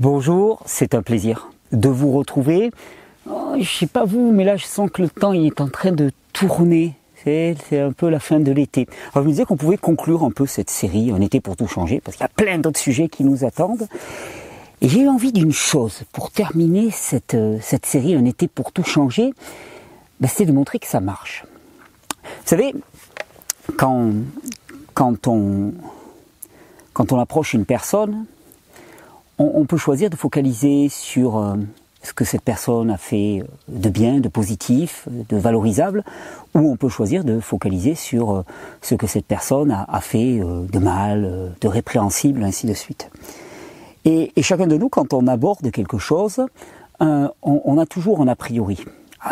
Bonjour, c'est un plaisir de vous retrouver. Oh, je sais pas vous, mais là je sens que le temps il est en train de tourner. C'est un peu la fin de l'été. Alors je me disais qu'on pouvait conclure un peu cette série, un été pour tout changer, parce qu'il y a plein d'autres sujets qui nous attendent. Et j'ai eu envie d'une chose pour terminer cette, euh, série, un été pour tout changer, ben, c'est de montrer que ça marche. Vous savez, quand on approche une personne, on, peut choisir de focaliser sur euh, ce que cette personne a fait de bien, de positif, de valorisable, ou on peut choisir de focaliser sur euh, ce que cette personne a, fait euh, de mal, de répréhensible, ainsi de suite. Et, chacun de nous, quand on aborde quelque chose, on, a toujours un a priori.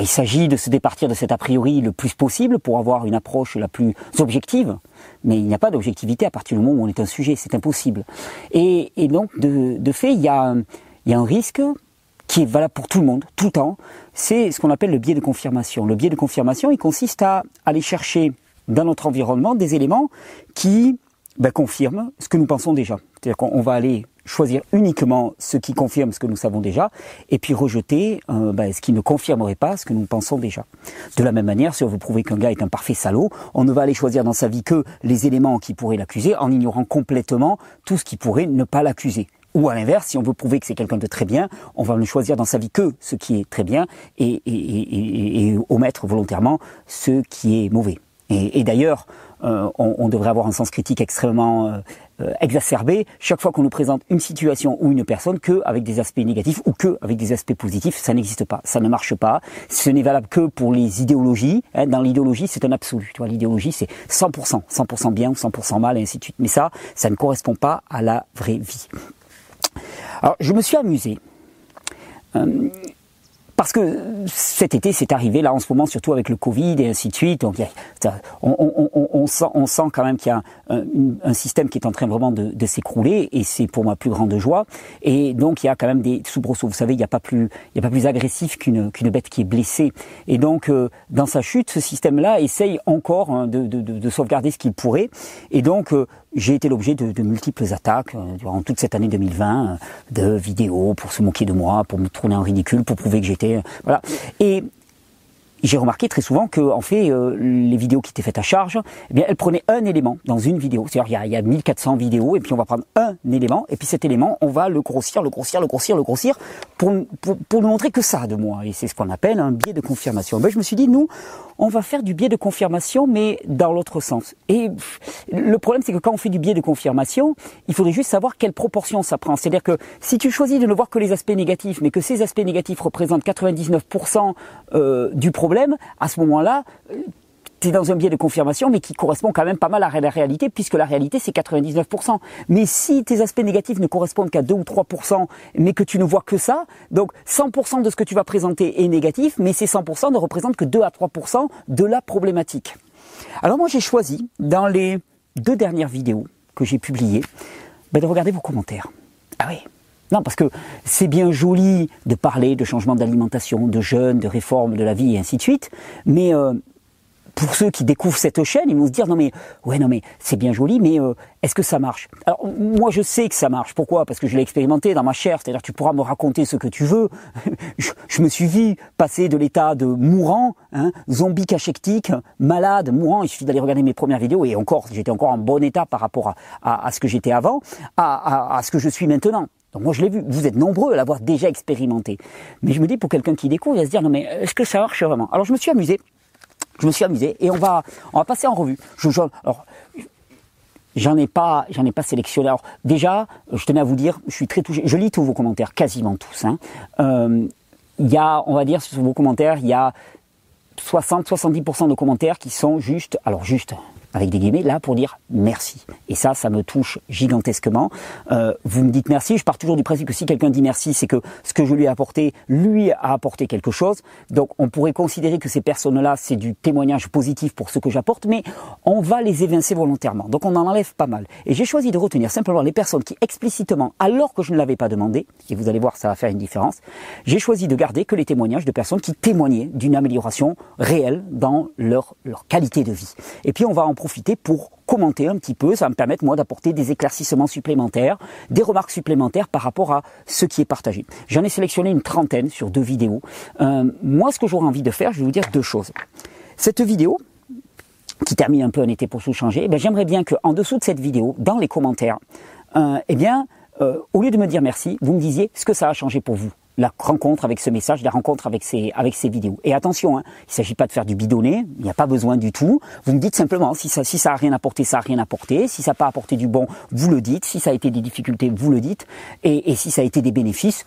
Il s'agit de se départir de cet a priori le plus possible pour avoir une approche la plus objective, mais il n'y a pas d'objectivité à partir du moment où on est un sujet, c'est impossible. Et, donc, de, fait, il y, a, un risque qui est valable pour tout le monde, tout le temps, c'est ce qu'on appelle le biais de confirmation. Le biais de confirmation, il consiste à aller chercher dans notre environnement des éléments qui ben, confirment ce que nous pensons déjà. C'est-à-dire qu'on va aller choisir uniquement ce qui confirme ce que nous savons déjà, et puis rejeter euh, ben, ce qui ne confirmerait pas ce que nous pensons déjà. De la même manière, si on veut prouver qu'un gars est un parfait salaud, on ne va aller choisir dans sa vie que les éléments qui pourraient l'accuser, en ignorant complètement tout ce qui pourrait ne pas l'accuser. Ou à l'inverse, si on veut prouver que c'est quelqu'un de très bien, on va ne choisir dans sa vie que ce qui est très bien et, et, et, omettre volontairement ce qui est mauvais. Et, d'ailleurs, euh, on, on, devrait avoir un sens critique extrêmement euh, euh, exacerbé chaque fois qu'on nous présente une situation ou une personne que avec des aspects négatifs ou que avec des aspects positifs. Ça n'existe pas, ça ne marche pas. Ce n'est valable que pour les idéologies. Hein. Dans l'idéologie, c'est un absolu. Tu vois, l'idéologie, c'est 100%, 100% bien ou 100% mal et ainsi de suite. Mais ça, ça ne correspond pas à la vraie vie. Alors, je me suis amusé. Euh, parce que cet été, c'est arrivé là en ce moment, surtout avec le Covid et ainsi de suite. Donc, on, sent, quand même qu'il y a un, système qui est en train vraiment de, s'écrouler, et c'est pour ma plus grande joie. Et donc, il y a quand même des soubresauts. Vous savez, il n'y a pas plus, agressif qu'une bête qui est blessée. Et donc, euh, dans sa chute, ce système-là essaye encore hein, de, de, de, sauvegarder ce qu'il pourrait. Et donc, euh, j'ai été l'objet de, multiples attaques euh, durant toute cette année 2020, euh, de vidéos pour se moquer de moi, pour me tourner en ridicule, pour prouver que j'étais euh. Et j'ai remarqué très souvent que, en fait, euh, les vidéos qui étaient faites à charge, eh bien, elles prenaient un élément dans une vidéo. C'est-à-dire, il y, y a 1400 vidéos, et puis on va prendre un élément, et puis cet élément, on va le grossir, le grossir, le grossir, le grossir, pour, pour, pour nous montrer que ça de moi. Et c'est ce qu'on appelle un biais de confirmation. Ben, je me suis dit, nous, on va faire du biais de confirmation, mais dans l'autre sens. Et le problème, c'est que quand on fait du biais de confirmation, il faudrait juste savoir quelle proportion ça prend. C'est-à-dire que si tu choisis de ne voir que les aspects négatifs, mais que ces aspects négatifs représentent 99% euh, du problème, à ce moment-là, tu es dans un biais de confirmation, mais qui correspond quand même pas mal à la réalité, puisque la réalité, c'est 99%. Mais si tes aspects négatifs ne correspondent qu'à 2 ou 3%, mais que tu ne vois que ça, donc 100% de ce que tu vas présenter est négatif, mais ces 100% ne représentent que 2 à 3% de la problématique. Alors moi, j'ai choisi, dans les deux dernières vidéos que j'ai publiées, ben, de regarder vos commentaires. Ah oui, non, parce que c'est bien joli de parler de changement d'alimentation, de jeûne, de réforme de la vie et ainsi de suite, mais euh, pour ceux qui découvrent cette chaîne, ils vont se dire non mais ouais non mais c'est bien joli, mais euh, est-ce que ça marche? Alors moi je sais que ça marche. Pourquoi? Parce que je l'ai expérimenté dans ma chair. C'est-à-dire tu pourras me raconter ce que tu veux. je, me suis vu passer de l'état de mourant, hein, zombie cachectique, malade, mourant. Il suffit d'aller regarder mes premières vidéos et encore j'étais encore en bon état par rapport à, à, ce que j'étais avant, à, à ce que je suis maintenant. Donc moi je l'ai vu, vous êtes nombreux à l'avoir déjà expérimenté. Mais je me dis pour quelqu'un qui découvre, il va se dire non mais est-ce que ça marche vraiment? Alors je me suis amusé, je me suis amusé et on va on passer en revue. Alors j'en ai pas j'en ai pas sélectionné. Alors déjà, je tenais à vous dire, je suis très touché. Je lis tous vos commentaires, quasiment tous. Hein. Euh, il y a, on va dire, sur vos commentaires, il y a 60-70% de commentaires qui sont juste, alors juste, avec des guillemets, là pour dire merci. Et ça, ça me touche gigantesquement. Euh, vous me dites merci, je pars toujours du principe que si quelqu'un dit merci, c'est que ce que je lui ai apporté, lui a apporté quelque chose. Donc on pourrait considérer que ces personnes-là, c'est du témoignage positif pour ce que j'apporte, mais on va les évincer volontairement. Donc on en enlève pas mal. Et j'ai choisi de retenir simplement les personnes qui explicitement, alors que je ne l'avais pas demandé, et vous allez voir, ça va faire une différence, j'ai choisi de garder que les témoignages de personnes qui témoignaient d'une amélioration réelle dans leur, leur qualité de vie. Et puis on va en profiter pour commenter un petit peu, ça va me permettre moi d'apporter des éclaircissements supplémentaires, des remarques supplémentaires par rapport à ce qui est partagé. J'en ai sélectionné une trentaine sur deux vidéos. Euh, moi, ce que j'aurais envie de faire, je vais vous dire deux choses. Cette vidéo, qui termine un peu un été pour tout changer, eh ben, j'aimerais bien qu'en dessous de cette vidéo, dans les commentaires, euh, eh bien, euh, au lieu de me dire merci, vous me disiez ce que ça a changé pour vous la rencontre avec ce message, la rencontre avec ces, avec ces vidéos. Et attention, hein, il ne s'agit pas de faire du bidonné, il n'y a pas besoin du tout. Vous me dites simplement si ça, si ça a rien apporté, ça a rien apporté. Si ça n'a pas apporté du bon, vous le dites. Si ça a été des difficultés, vous le dites. Et, et si ça a été des bénéfices,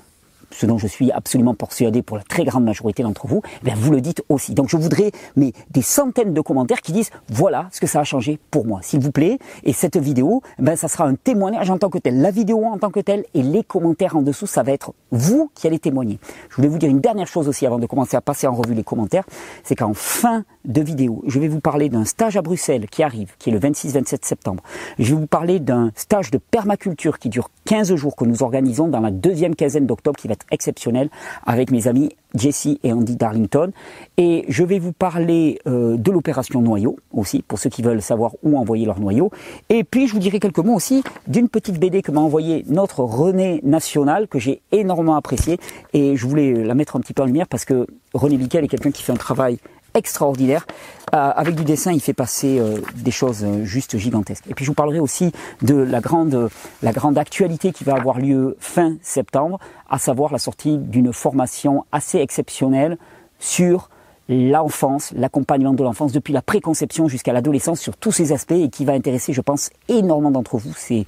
ce dont je suis absolument persuadé pour la très grande majorité d'entre vous, eh vous le dites aussi. Donc je voudrais mais des centaines de commentaires qui disent voilà ce que ça a changé pour moi, s'il vous plaît. Et cette vidéo, ben ça sera un témoignage en tant que tel, la vidéo en tant que telle et les commentaires en dessous, ça va être vous qui allez témoigner. Je voulais vous dire une dernière chose aussi avant de commencer à passer en revue les commentaires, c'est qu'en fin de vidéo, je vais vous parler d'un stage à Bruxelles qui arrive, qui est le 26-27 septembre. Je vais vous parler d'un stage de permaculture qui dure 15 jours que nous organisons dans la deuxième quinzaine d'octobre qui va être exceptionnel avec mes amis Jesse et Andy Darlington. Et je vais vous parler euh, de l'opération noyau aussi, pour ceux qui veulent savoir où envoyer leur noyau. Et puis je vous dirai quelques mots aussi d'une petite BD que m'a envoyée notre René National, que j'ai énormément apprécié. Et je voulais la mettre un petit peu en lumière parce que René Bickel est quelqu'un qui fait un travail extraordinaire. Euh, avec du dessin, il fait passer euh, des choses euh, juste gigantesques. Et puis je vous parlerai aussi de la grande, la grande actualité qui va avoir lieu fin septembre, à savoir la sortie d'une formation assez exceptionnelle sur l'enfance, l'accompagnement de l'enfance depuis la préconception jusqu'à l'adolescence sur tous ces aspects et qui va intéresser, je pense, énormément d'entre vous. C'est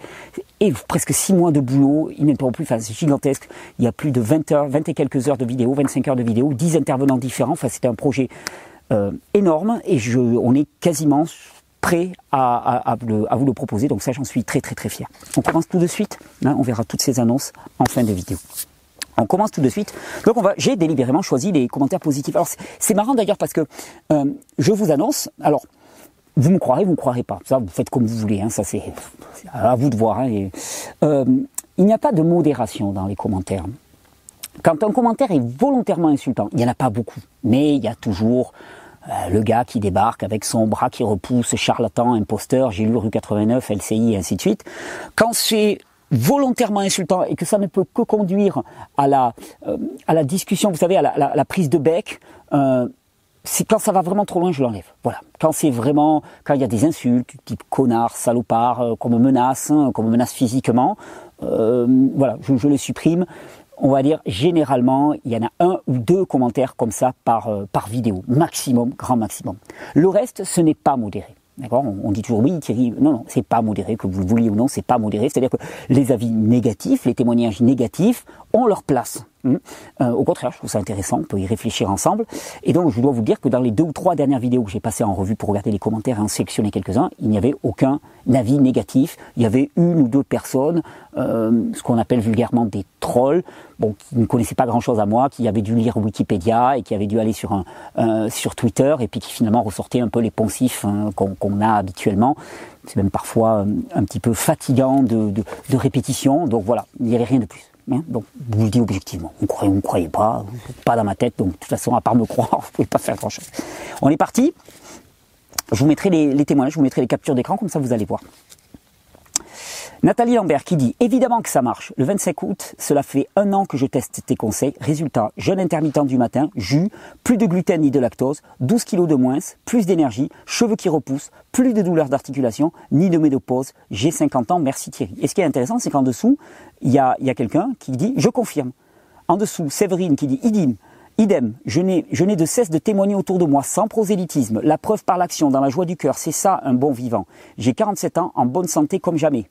presque six mois de boulot ininterrompu, enfin c'est gigantesque. Il y a plus de 20 heures, 20 et quelques heures de vidéo, 25 heures de vidéo, 10 intervenants différents. Enfin, c'était un projet euh, énorme et je, on est quasiment prêt à, vous le proposer. Donc ça, j'en suis très très très fier. On commence tout de suite. Hein, on verra toutes ces annonces en fin de vidéo. On commence tout de suite. Donc on va, j'ai délibérément choisi les commentaires positifs. Alors c'est marrant d'ailleurs parce que euh, je vous annonce. Alors vous me croirez, vous me croirez pas. Ça, vous faites comme vous voulez. Hein, ça c'est à vous de voir. Hein, euh, il n'y a pas de modération dans les commentaires. Quand un commentaire est volontairement insultant, il n'y en a pas beaucoup, mais il y a toujours euh, le gars qui débarque avec son bras qui repousse, charlatan, imposteur, j'ai lu rue 89, LCI et ainsi de suite. Quand c'est volontairement insultant et que ça ne peut que conduire à la, euh, à la discussion, vous savez, à la, prise de bec, euh, c'est quand ça va vraiment trop loin, je l'enlève. Voilà. Quand c'est vraiment, quand il y a des insultes, type connard, salopard, qu'on me menace, hein, qu'on me menace physiquement, voilà, je, je les supprime on va dire généralement, il y en a un ou deux commentaires comme ça par, euh, par vidéo, maximum, grand maximum. Le reste, ce n'est pas modéré. D'accord? On, dit toujours oui, Thierry. Non, non, c'est pas modéré, que vous le vouliez ou non, c'est pas modéré. C'est-à-dire que les avis négatifs, les témoignages négatifs ont leur place. Hum. Euh, au contraire, je trouve ça intéressant, on peut y réfléchir ensemble. Et donc, je dois vous dire que dans les deux ou trois dernières vidéos que j'ai passées en revue pour regarder les commentaires et en sélectionner quelques-uns, il n'y avait aucun avis négatif. Il y avait une ou deux personnes, euh, ce qu'on appelle vulgairement des trolls, bon, qui ne connaissaient pas grand-chose à moi, qui avaient dû lire Wikipédia et qui avaient dû aller sur, un, sur Twitter et puis qui finalement ressortaient un peu les poncifs hein, qu'on a habituellement. C'est même parfois euh, un petit peu fatigant de, de, de répétition. Donc voilà, il n'y avait rien de plus. Hein, donc, je vous le dis objectivement. Vous croyez, vous ne croyez pas, pas dans ma tête. Donc, de toute façon, à part me croire, vous pouvez pas faire grand chose. On est parti. Je vous mettrai les témoignages, je vous mettrai les captures d'écran, comme ça vous allez voir. Nathalie Lambert qui dit évidemment que ça marche. Le 25 août, cela fait un an que je teste tes conseils. Résultat, jeûne intermittent du matin, jus, plus de gluten ni de lactose, 12 kilos de moins, plus d'énergie, cheveux qui repoussent, plus de douleurs d'articulation, ni de ménopause. J'ai 50 ans, merci Thierry. Et ce qui est intéressant, c'est qu'en dessous, il y a, quelqu'un qui dit je confirme. En dessous, Séverine qui dit idem. Idem, je n'ai de cesse de témoigner autour de moi sans prosélytisme, la preuve par l'action, dans la joie du cœur, c'est ça un bon vivant. J'ai 47 ans, en bonne santé comme jamais.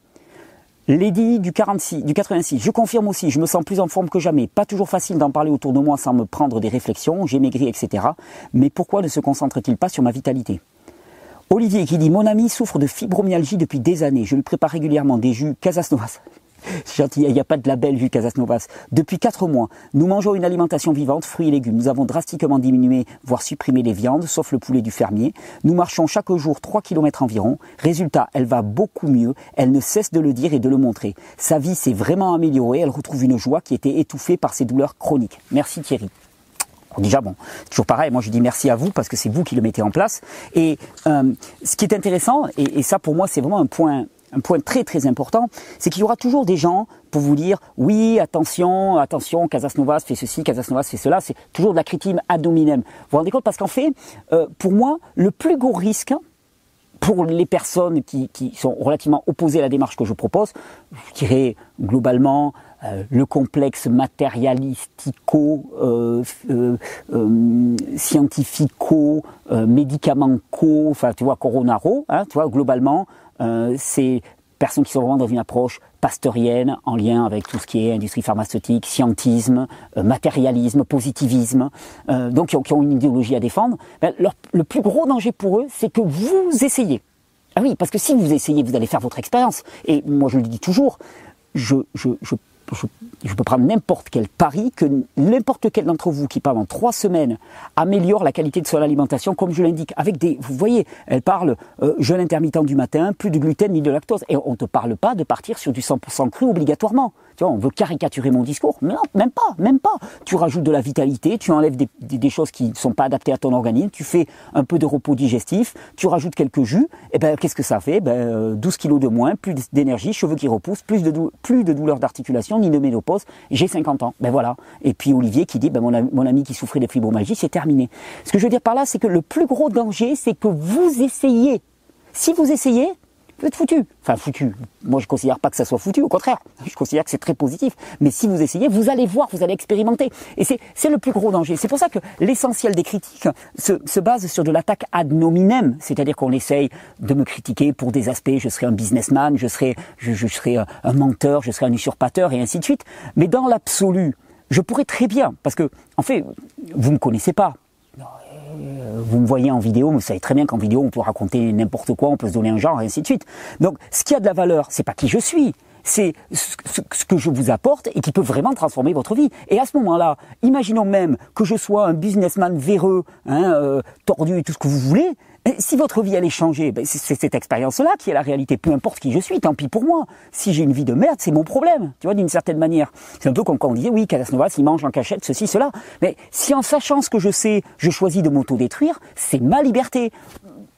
Lady du 46, du 86, je confirme aussi, je me sens plus en forme que jamais. Pas toujours facile d'en parler autour de moi sans me prendre des réflexions, j'ai maigri, etc. Mais pourquoi ne se concentre-t-il pas sur ma vitalité? Olivier qui dit Mon ami souffre de fibromyalgie depuis des années. Je lui prépare régulièrement des jus Casasnovas. Gentil, il n'y a pas de label vu Casasnovas. Depuis quatre mois, nous mangeons une alimentation vivante, fruits et légumes. Nous avons drastiquement diminué, voire supprimé les viandes, sauf le poulet du fermier. Nous marchons chaque jour 3 km environ. Résultat, elle va beaucoup mieux. Elle ne cesse de le dire et de le montrer. Sa vie s'est vraiment améliorée. Elle retrouve une joie qui était étouffée par ses douleurs chroniques. Merci Thierry. déjà, bon, toujours pareil, moi je dis merci à vous parce que c'est vous qui le mettez en place. Et euh, ce qui est intéressant, et ça pour moi c'est vraiment un point, un point très très important, c'est qu'il y aura toujours des gens pour vous dire oui, attention, attention, Casasnovas fait ceci, Casasnovas fait cela, c'est toujours de la critique ad hominem. Vous vous rendez compte? Parce qu'en fait, euh, pour moi, le plus gros risque, pour les personnes qui, sont relativement opposées à la démarche que je propose, je dirais globalement euh, le complexe matérialistico, euh, enfin tu vois coronaro, hein, tu vois globalement c'est personnes qui sont vraiment dans une approche pasteurienne en lien avec tout ce qui est industrie pharmaceutique, scientisme, matérialisme, positivisme, euh, donc qui ont, une idéologie à défendre, ben, le plus gros danger pour eux, c'est que vous essayez. Ah oui, parce que si vous essayez, vous allez faire votre expérience. Et moi, je le dis toujours, je je, peux prendre n'importe quel pari que n'importe quel d'entre vous qui pendant trois semaines améliore la qualité de son alimentation, comme je l'indique, avec des, vous voyez, elle parle euh, jeûne intermittent du matin, plus de gluten ni de lactose, et on ne te parle pas de partir sur du 100% cru obligatoirement. Tu vois, on veut caricaturer mon discours, non, même pas, même pas. Tu rajoutes de la vitalité, tu enlèves des, choses qui ne sont pas adaptées à ton organisme, tu fais un peu de repos digestif, tu rajoutes quelques jus, et ben qu'est-ce que ça fait? Ben 12 kilos de moins, plus d'énergie, cheveux qui repoussent, plus de, plus de douleurs d'articulation ni de ménopause, j'ai 50 ans. Ben voilà. Et puis Olivier qui dit, ben mon, ami, mon ami qui souffrait de fibromyalgie, c'est terminé. Ce que je veux dire par là, c'est que le plus gros danger, c'est que vous essayez. Si vous essayez, vous êtes foutu. Enfin, foutu. Moi, je considère pas que ça soit foutu. Au contraire, je considère que c'est très positif. Mais si vous essayez, vous allez voir, vous allez expérimenter. Et c'est, le plus gros danger. C'est pour ça que l'essentiel des critiques se, se base sur de l'attaque ad nominem. C'est-à-dire qu'on essaye de me critiquer pour des aspects. Je serai un businessman, je serai, je, je serai un menteur, je serai un usurpateur et ainsi de suite. Mais dans l'absolu, je pourrais très bien, parce que, en fait, vous me connaissez pas vous me voyez en vidéo, vous savez très bien qu'en vidéo, on peut raconter n'importe quoi, on peut se donner un genre, et ainsi de suite. Donc, ce qui a de la valeur, c'est pas qui je suis, c'est ce que je vous apporte et qui peut vraiment transformer votre vie. Et à ce moment-là, imaginons même que je sois un businessman véreux, hein, euh, tordu et tout ce que vous voulez, si votre vie allait changer, ben c'est cette expérience-là qui est la réalité. Peu importe qui je suis, tant pis pour moi. Si j'ai une vie de merde, c'est mon problème. Tu vois, d'une certaine manière. C'est un peu comme quand on disait, oui, Casanova, il mange en cachette, ceci, cela. Mais si en sachant ce que je sais, je choisis de m'auto-détruire, c'est ma liberté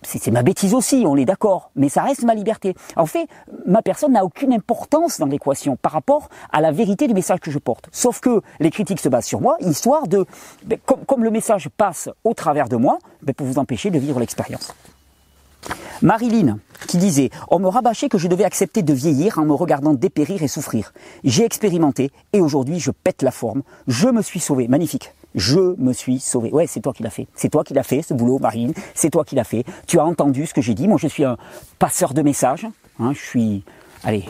c'est ma bêtise aussi, on est d'accord, mais ça reste ma liberté. En fait, ma personne n'a aucune importance dans l'équation par rapport à la vérité du message que je porte. Sauf que les critiques se basent sur moi, histoire de, ben, comme, le message passe au travers de moi, ben, pour vous empêcher de vivre l'expérience. Marilyn, qui disait On me rabâchait que je devais accepter de vieillir en me regardant dépérir et souffrir. J'ai expérimenté et aujourd'hui je pète la forme. Je me suis sauvé. Magnifique. Je me suis sauvé. Ouais, c'est toi qui l'as fait. C'est toi qui l'as fait, ce boulot, Marine. C'est toi qui l'as fait. Tu as entendu ce que j'ai dit. Moi, je suis un passeur de messages. Hein, je suis, allez,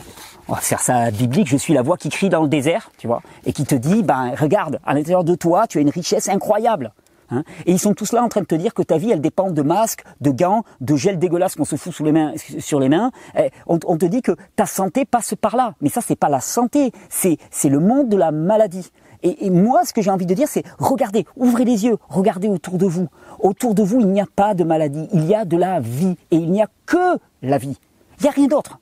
on va faire ça biblique. Je suis la voix qui crie dans le désert, tu vois, et qui te dit, ben, regarde, à l'intérieur de toi, tu as une richesse incroyable. Hein et ils sont tous là en train de te dire que ta vie, elle dépend de masques, de gants, de gel dégueulasse qu'on se fout sous les mains, sur les mains. Et on, on, te dit que ta santé passe par là. Mais ça, c'est pas la santé, c'est le monde de la maladie. Et, moi, ce que j'ai envie de dire, c'est regardez, ouvrez les yeux, regardez autour de vous. Autour de vous, il n'y a pas de maladie, il y a de la vie. Et il n'y a que la vie. Il n'y a rien d'autre.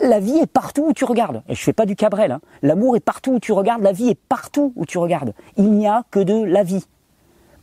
La vie est partout où tu regardes. Et je fais pas du cabrel. Hein. L'amour est partout où tu regardes. La vie est partout où tu regardes. Il n'y a que de la vie.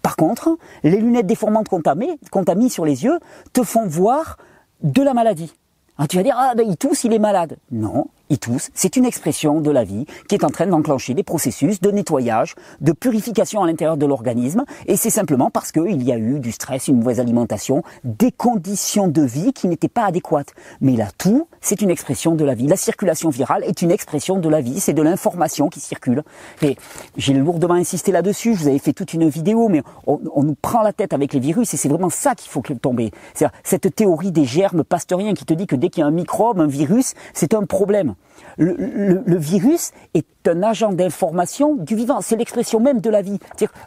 Par contre, les lunettes déformantes qu'on t'a mis, mis, sur les yeux te font voir de la maladie. Ah, tu vas dire, ah ben il tousse, il est malade. Non, il tousse, c'est une expression de la vie qui est en train d'enclencher des processus de nettoyage, de purification à l'intérieur de l'organisme, et c'est simplement parce qu'il y a eu du stress, une mauvaise alimentation, des conditions de vie qui n'étaient pas adéquates. Mais là, tout, c'est une expression de la vie. La circulation virale est une expression de la vie, c'est de l'information qui circule. Et j'ai lourdement insisté là-dessus, je vous avais fait toute une vidéo, mais on, on, nous prend la tête avec les virus, et c'est vraiment ça qu'il faut tomber. C'est cette théorie des germes pasteuriens qui te dit que dès qu'il y a un microbe, un virus, c'est un problème. Le, virus est un agent d'information du vivant. C'est l'expression même de la vie.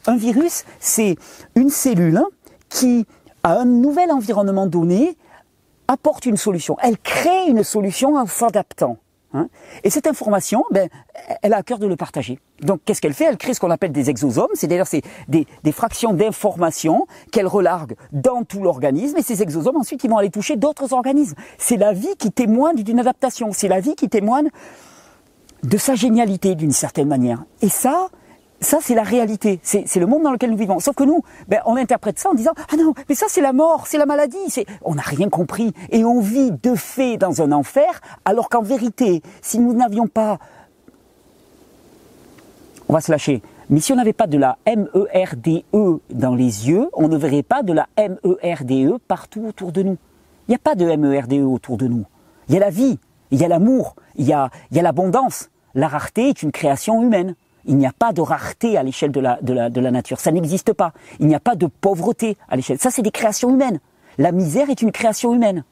Un virus, c'est une cellule qui, à un nouvel environnement donné, apporte une solution. Elle crée une solution en s'adaptant. Hein et cette information, ben, elle a à cœur de le partager. Donc, qu'est-ce qu'elle fait? Elle crée ce qu'on appelle des exosomes, c'est-à-dire c'est des, des, fractions d'informations qu'elle relargue dans tout l'organisme, et ces exosomes, ensuite, ils vont aller toucher d'autres organismes. C'est la vie qui témoigne d'une adaptation, c'est la vie qui témoigne de sa génialité d'une certaine manière. Et ça, ça, c'est la réalité. C'est le monde dans lequel nous vivons. Sauf que nous, ben, on interprète ça en disant ah non, mais ça c'est la mort, c'est la maladie. On n'a rien compris et on vit de fait dans un enfer, alors qu'en vérité, si nous n'avions pas, on va se lâcher. Mais si on n'avait pas de la MERDE e dans les yeux, on ne verrait pas de la MERDE e partout autour de nous. Il n'y a pas de MERDE e autour de nous. Il y a la vie, il y a l'amour, il y a, il y a l'abondance. La rareté est une création humaine. Il n'y a pas de rareté à l'échelle de la, nature. Ça n'existe pas. Il n'y a pas de pauvreté à l'échelle. Ça, c'est des créations humaines. La misère est une création humaine.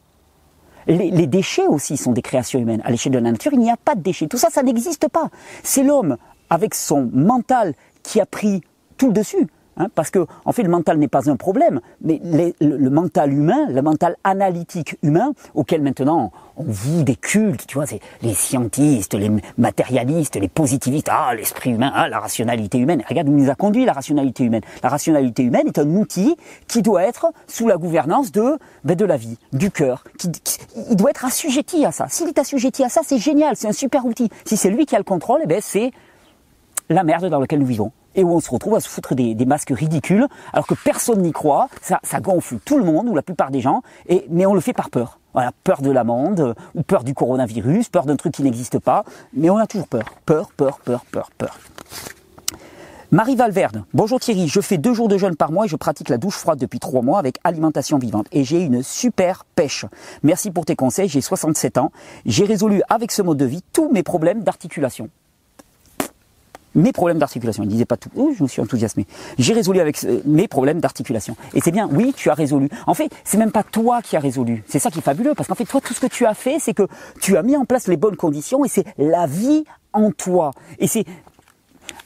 Les, les, déchets aussi sont des créations humaines. À l'échelle de la nature, il n'y a pas de déchets. Tout ça, ça n'existe pas. C'est l'homme, avec son mental, qui a pris tout le dessus. Hein, parce que, en fait, le mental n'est pas un problème, mais le, mental humain, le mental analytique humain, auquel maintenant on voue des cultes, tu vois, c'est les scientistes, les matérialistes, les positivistes, ah, l'esprit humain, ah, la rationalité humaine. Regarde où nous a conduit la rationalité humaine. La rationalité humaine est un outil qui doit être sous la gouvernance de, ben, de la vie, du cœur. Qui, il doit être assujetti à ça. S'il est assujetti à ça, c'est génial, c'est un super outil. Si c'est lui qui a le contrôle, eh ben, c'est la merde dans laquelle nous vivons et où on se retrouve à se foutre des, masques ridicules, alors que personne n'y croit, ça, ça, gonfle tout le monde, ou la plupart des gens, et, mais on le fait par peur. Voilà, peur de l'amende, ou peur du coronavirus, peur d'un truc qui n'existe pas, mais on a toujours peur. Peur, peur, peur, peur, peur. Marie Valverde, bonjour Thierry, je fais deux jours de jeûne par mois et je pratique la douche froide depuis trois mois avec alimentation vivante et j'ai une super pêche. Merci pour tes conseils, j'ai 67 ans, j'ai résolu avec ce mode de vie tous mes problèmes d'articulation mes problèmes d'articulation. Il disait pas tout. Oh, je me suis enthousiasmé. J'ai résolu avec mes problèmes d'articulation. Et c'est bien. Oui, tu as résolu. En fait, c'est même pas toi qui as résolu. C'est ça qui est fabuleux parce qu'en fait, toi, tout ce que tu as fait, c'est que tu as mis en place les bonnes conditions et c'est la vie en toi. Et c'est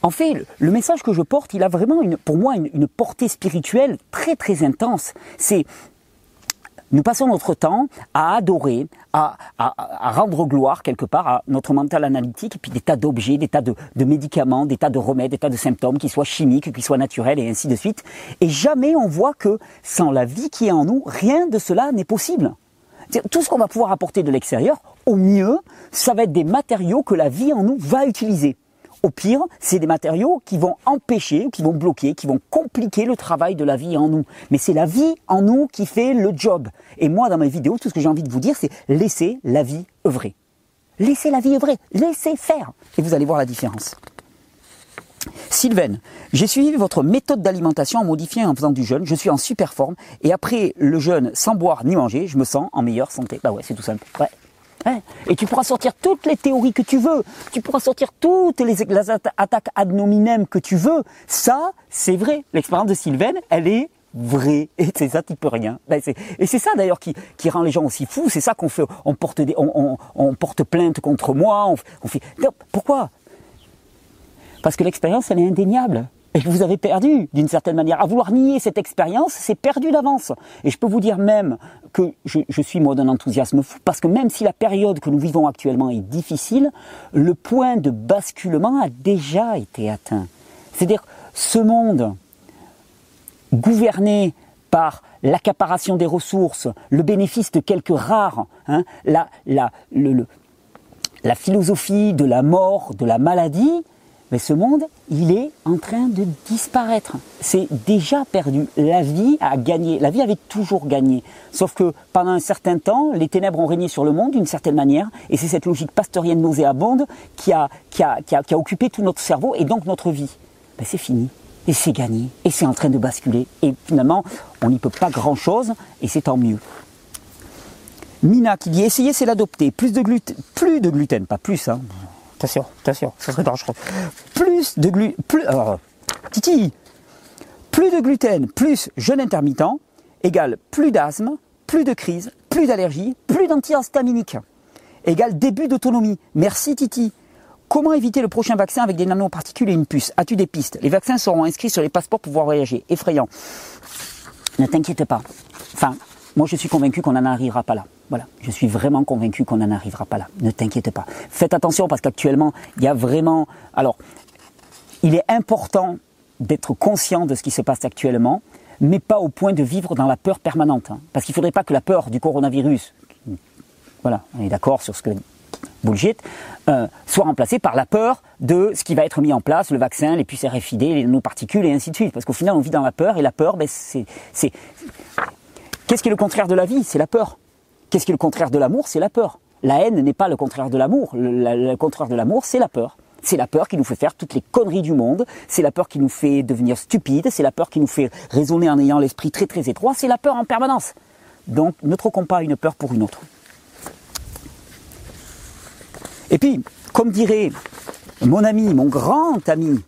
en fait, le message que je porte, il a vraiment une, pour moi une, une portée spirituelle très très intense. C'est nous passons notre temps à adorer, à, rendre gloire quelque part à notre mental analytique, et puis des tas d'objets, des tas de, médicaments, des tas de remèdes, des tas de symptômes, qui soient chimiques, qui soient naturels, et ainsi de suite. Et jamais on voit que sans la vie qui est en nous, rien de cela n'est possible. Tout ce qu'on va pouvoir apporter de l'extérieur, au mieux, ça va être des matériaux que la vie en nous va utiliser. Au pire, c'est des matériaux qui vont empêcher, qui vont bloquer, qui vont compliquer le travail de la vie en nous. Mais c'est la vie en nous qui fait le job. Et moi, dans mes vidéos, tout ce que j'ai envie de vous dire, c'est laissez la vie œuvrer. Laissez la vie œuvrer, laissez faire. Et vous allez voir la différence. Sylvain, j'ai suivi votre méthode d'alimentation en modifiant en faisant du jeûne. Je suis en super forme. Et après le jeûne, sans boire ni manger, je me sens en meilleure santé. Bah ouais, c'est tout simple. Ouais. Hein et tu pourras sortir toutes les théories que tu veux, tu pourras sortir toutes les, attaques ad nominem que tu veux. Ça, c'est vrai. L'expérience de Sylvain, elle est vraie. Et c'est ça, tu peux rien. Ben, et c'est ça d'ailleurs qui, rend les gens aussi fous. C'est ça qu'on fait. On porte, plainte contre moi. Pourquoi? Parce que l'expérience, elle est indéniable. Et vous avez perdu, d'une certaine manière. À vouloir nier cette expérience, c'est perdu d'avance. Et je peux vous dire même que je, je suis moi d'un enthousiasme fou, parce que même si la période que nous vivons actuellement est difficile, le point de basculement a déjà été atteint. C'est-à-dire, ce monde gouverné par l'accaparation des ressources, le bénéfice de quelques rares, hein, la, la, le, la philosophie de la mort, de la maladie, mais ce monde, il est en train de disparaître. C'est déjà perdu. La vie a gagné. La vie avait toujours gagné. Sauf que pendant un certain temps, les ténèbres ont régné sur le monde d'une certaine manière. Et c'est cette logique pasteurienne nauséabonde qui a, qui, a, qui, a, qui a occupé tout notre cerveau et donc notre vie. Ben, c'est fini. Et c'est gagné. Et c'est en train de basculer. Et finalement, on n'y peut pas grand-chose. Et c'est tant mieux. Mina qui dit essayer c'est l'adopter. Plus de gluten, plus de gluten, pas plus, hein attention, attention, ça serait dangereux. Plus de gluten, plus, alors, Titi, plus de gluten, plus jeûne intermittent, égale plus d'asthme, plus de crise, plus d'allergie, plus d'antihistaminiques, égale début d'autonomie. Merci Titi. Comment éviter le prochain vaccin avec des nanoparticules et une puce? As-tu des pistes? Les vaccins seront inscrits sur les passeports pour pouvoir voyager. Effrayant. Ne t'inquiète pas. Enfin, moi je suis convaincu qu'on n'en arrivera pas là. Voilà, je suis vraiment convaincu qu'on n'en arrivera pas là. Ne t'inquiète pas. Faites attention parce qu'actuellement, il y a vraiment... Alors, il est important d'être conscient de ce qui se passe actuellement, mais pas au point de vivre dans la peur permanente. Hein. Parce qu'il ne faudrait pas que la peur du coronavirus, voilà, on est d'accord sur ce que bullshit, euh, soit remplacé par la peur de ce qui va être mis en place, le vaccin, les puces RFID, les nanoparticules et ainsi de suite. Parce qu'au final, on vit dans la peur et la peur, ben, c'est... Qu'est-ce qui est le contraire de la vie? C'est la peur. Qu'est-ce qui est le contraire de l'amour? C'est la peur. La haine n'est pas le contraire de l'amour. Le, contraire de l'amour, c'est la peur. C'est la peur qui nous fait faire toutes les conneries du monde. C'est la peur qui nous fait devenir stupides. C'est la peur qui nous fait raisonner en ayant l'esprit très très étroit. C'est la peur en permanence. Donc ne troquons pas une peur pour une autre. Et puis, comme dirait mon ami, mon grand ami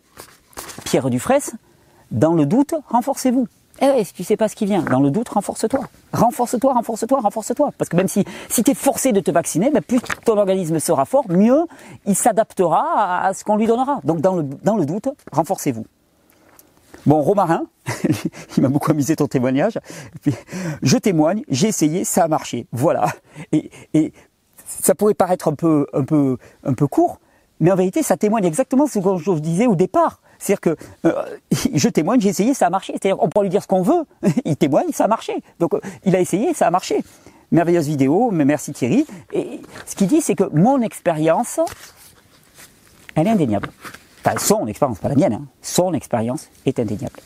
Pierre Dufresne, dans le doute, renforcez-vous. Eh si tu sais pas ce qui vient, dans le doute, renforce-toi. Renforce-toi, renforce-toi, renforce-toi. Parce que même si, si tu es forcé de te vacciner, ben, plus ton organisme sera fort, mieux il s'adaptera à, ce qu'on lui donnera. Donc dans le, dans le doute, renforcez-vous. Bon, Romarin, il m'a beaucoup amusé ton témoignage. je témoigne, j'ai essayé, ça a marché. Voilà. Et, et ça pourrait paraître un peu, un peu, un peu court, mais en vérité, ça témoigne exactement ce que je disais au départ. C'est-à-dire que euh, je témoigne, j'ai essayé, ça a marché. C'est-à-dire, on pourrait lui dire ce qu'on veut, il témoigne, ça a marché. Donc, euh, il a essayé, ça a marché. Merveilleuse vidéo, mais merci Thierry. Et ce qu'il dit, c'est que mon expérience, elle est indéniable. Enfin, son expérience, pas la mienne, hein. son expérience est indéniable.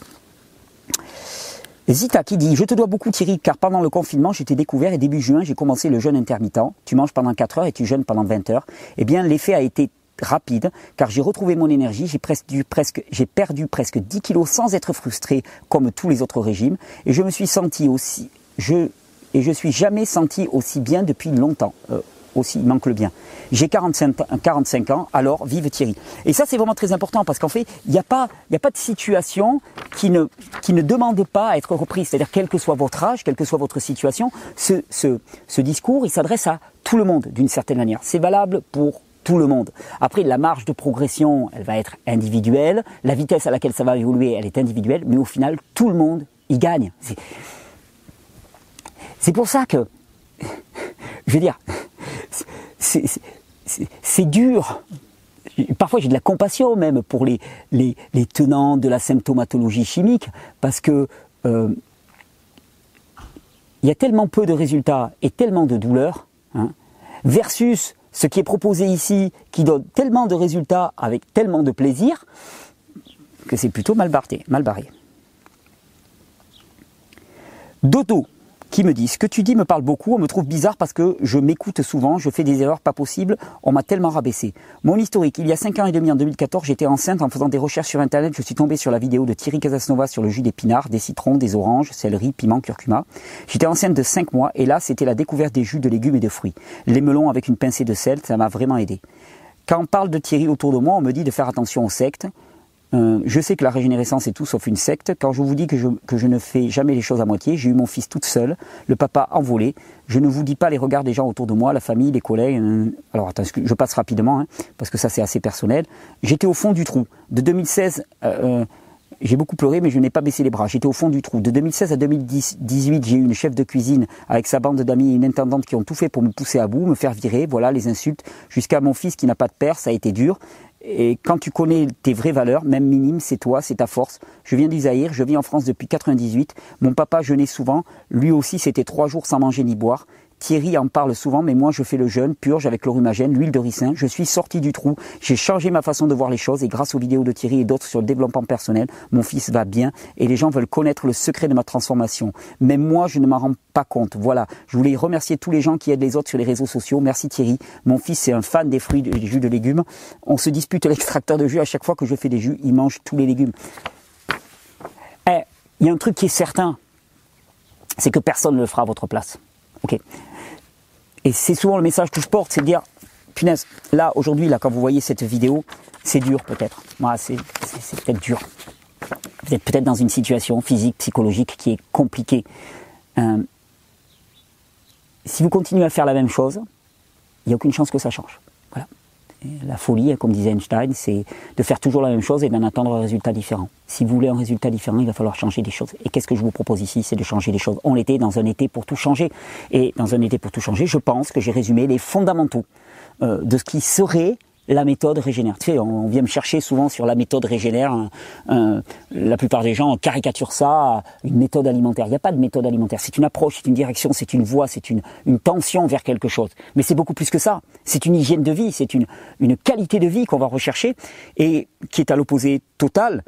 Zita qui dit Je te dois beaucoup Thierry, car pendant le confinement, je t'ai découvert et début juin, j'ai commencé le jeûne intermittent. Tu manges pendant 4 heures et tu jeûnes pendant 20 heures. Eh bien, l'effet a été rapide, car j'ai retrouvé mon énergie, j'ai presque, j'ai perdu presque 10 kilos sans être frustré comme tous les autres régimes, et je me suis senti aussi, je, et je suis jamais senti aussi bien depuis longtemps. Euh, aussi, il manque le bien. J'ai 45, 45 ans, alors vive Thierry. Et ça, c'est vraiment très important parce qu'en fait, il n'y a, pas, a pas de situation qui ne, qui ne demande pas à être reprise. C'est-à-dire, quel que soit votre âge, quelle que soit votre situation, ce, ce, ce discours, il s'adresse à tout le monde d'une certaine manière. C'est valable pour tout le monde. Après, la marge de progression, elle va être individuelle. La vitesse à laquelle ça va évoluer, elle est individuelle. Mais au final, tout le monde y gagne. C'est pour ça que, je veux dire, c'est dur. Parfois, j'ai de la compassion même pour les, tenants de la symptomatologie chimique, parce que euh, il y a tellement peu de résultats et tellement de douleurs, hein, versus ce qui est proposé ici, qui donne tellement de résultats avec tellement de plaisir, que c'est plutôt mal barré. Mal barré. Dodo, qui me dit Ce que tu dis me parle beaucoup, on me trouve bizarre parce que je m'écoute souvent, je fais des erreurs pas possibles, on m'a tellement rabaissé. Mon historique, il y a 5 ans et demi, en 2014, j'étais enceinte en faisant des recherches sur internet, je suis tombé sur la vidéo de Thierry Casasnova sur le jus d'épinards, des citrons, des oranges, céleri, piment, curcuma. J'étais enceinte de 5 mois et là, c'était la découverte des jus de légumes et de fruits. Les melons avec une pincée de sel, ça m'a vraiment aidé. Quand on parle de Thierry autour de moi, on me dit de faire attention aux sectes. Euh, je sais que la régénérescence est tout sauf une secte. Quand je vous dis que je, ne fais jamais les choses à moitié, j'ai eu mon fils toute seule, le papa envolé. Je ne vous dis pas les regards des gens autour de moi, la famille, les collègues. Euh, alors attends, je passe rapidement, hein, parce que ça c'est assez personnel. J'étais au fond du trou. De 2016, euh, j'ai beaucoup pleuré, mais je n'ai pas baissé les bras. J'étais au fond du trou. De 2016 à 2018, j'ai eu une chef de cuisine avec sa bande d'amis et une intendante qui ont tout fait pour me pousser à bout, me faire virer, voilà, les insultes, jusqu'à mon fils qui n'a pas de père, ça a été dur. Et quand tu connais tes vraies valeurs, même minimes, c'est toi, c'est ta force. Je viens du je vis en France depuis 98. Mon papa jeûnait souvent. Lui aussi, c'était trois jours sans manger ni boire. Thierry en parle souvent, mais moi je fais le jeûne, purge avec l'orumagène, l'huile de ricin. Je suis sorti du trou, j'ai changé ma façon de voir les choses et grâce aux vidéos de Thierry et d'autres sur le développement personnel, mon fils va bien et les gens veulent connaître le secret de ma transformation. Mais moi je ne m'en rends pas compte. Voilà, je voulais remercier tous les gens qui aident les autres sur les réseaux sociaux. Merci Thierry. Mon fils est un fan des fruits, des jus de légumes. On se dispute l'extracteur de jus à chaque fois que je fais des jus, il mange tous les légumes. Eh, il y a un truc qui est certain, c'est que personne ne le fera à votre place. Ok. Et c'est souvent le message que je porte, c'est de dire, punaise, là, aujourd'hui, là, quand vous voyez cette vidéo, c'est dur peut-être. Moi, c'est peut-être dur. Vous êtes peut-être dans une situation physique, psychologique qui est compliquée. Euh, si vous continuez à faire la même chose, il n'y a aucune chance que ça change. Voilà la folie, comme disait Einstein, c'est de faire toujours la même chose et d'en attendre un résultat différent. Si vous voulez un résultat différent, il va falloir changer des choses. Et qu'est-ce que je vous propose ici C'est de changer des choses. On était dans un été pour tout changer. Et dans un été pour tout changer, je pense que j'ai résumé les fondamentaux euh, de ce qui serait la méthode régénère. Tu sais, on, vient me chercher souvent sur la méthode régénère. la plupart des gens caricaturent ça, une méthode alimentaire. Il n'y a pas de méthode alimentaire. C'est une approche, c'est une direction, c'est une voie, c'est une, tension vers quelque chose. Mais c'est beaucoup plus que ça. C'est une hygiène de vie, c'est une, qualité de vie qu'on va rechercher et qui est à l'opposé total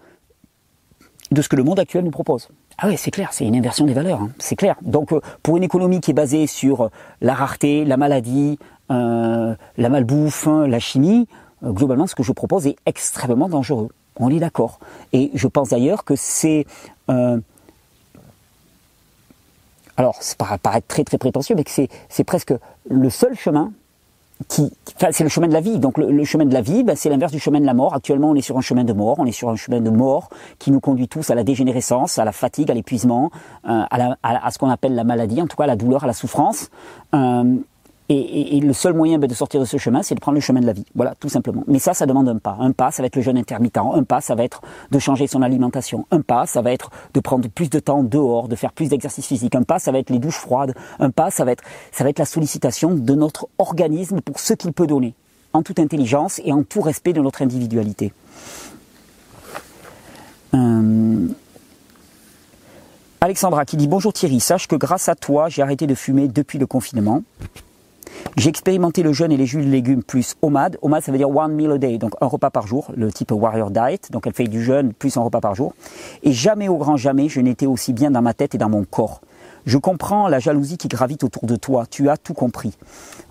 de ce que le monde actuel nous propose. Ah oui, c'est clair, c'est une inversion des valeurs, hein. c'est clair. Donc euh, pour une économie qui est basée sur euh, la rareté, la maladie, euh, la malbouffe, hein, la chimie, globalement ce que je propose est extrêmement dangereux. On est d'accord. Et je pense d'ailleurs que c'est... alors, ça paraît très très prétentieux, mais que c'est presque le seul chemin c'est le chemin de la vie. Donc le, chemin de la vie, ben, c'est l'inverse du chemin de la mort. Actuellement, on est sur un chemin de mort, on est sur un chemin de mort qui nous conduit tous à la dégénérescence, à la fatigue, à l'épuisement, euh, à, ce qu'on appelle la maladie, en tout cas à la douleur, à la souffrance. Euh, et, le seul moyen ben, de sortir de ce chemin, c'est de prendre le chemin de la vie. Voilà, tout simplement. Mais ça, ça demande un pas. Un pas, ça va être le jeûne intermittent. Un pas, ça va être de changer son alimentation. Un pas, ça va être de prendre plus de temps dehors, de faire plus d'exercice physique. Un pas, ça va être les douches froides. Un pas, ça va être, ça va être la sollicitation de notre organisme pour ce qu'il peut donner, en toute intelligence et en tout respect de notre individualité. Euh, Alexandra qui dit bonjour Thierry, sache que grâce à toi j'ai arrêté de fumer depuis le confinement. J'ai expérimenté le jeûne et les jus de légumes plus OMAD. OMAD, ça veut dire one meal a day, donc un repas par jour, le type Warrior Diet. Donc elle fait du jeûne plus un repas par jour. Et jamais, au grand jamais, je n'étais aussi bien dans ma tête et dans mon corps. Je comprends la jalousie qui gravite autour de toi. Tu as tout compris.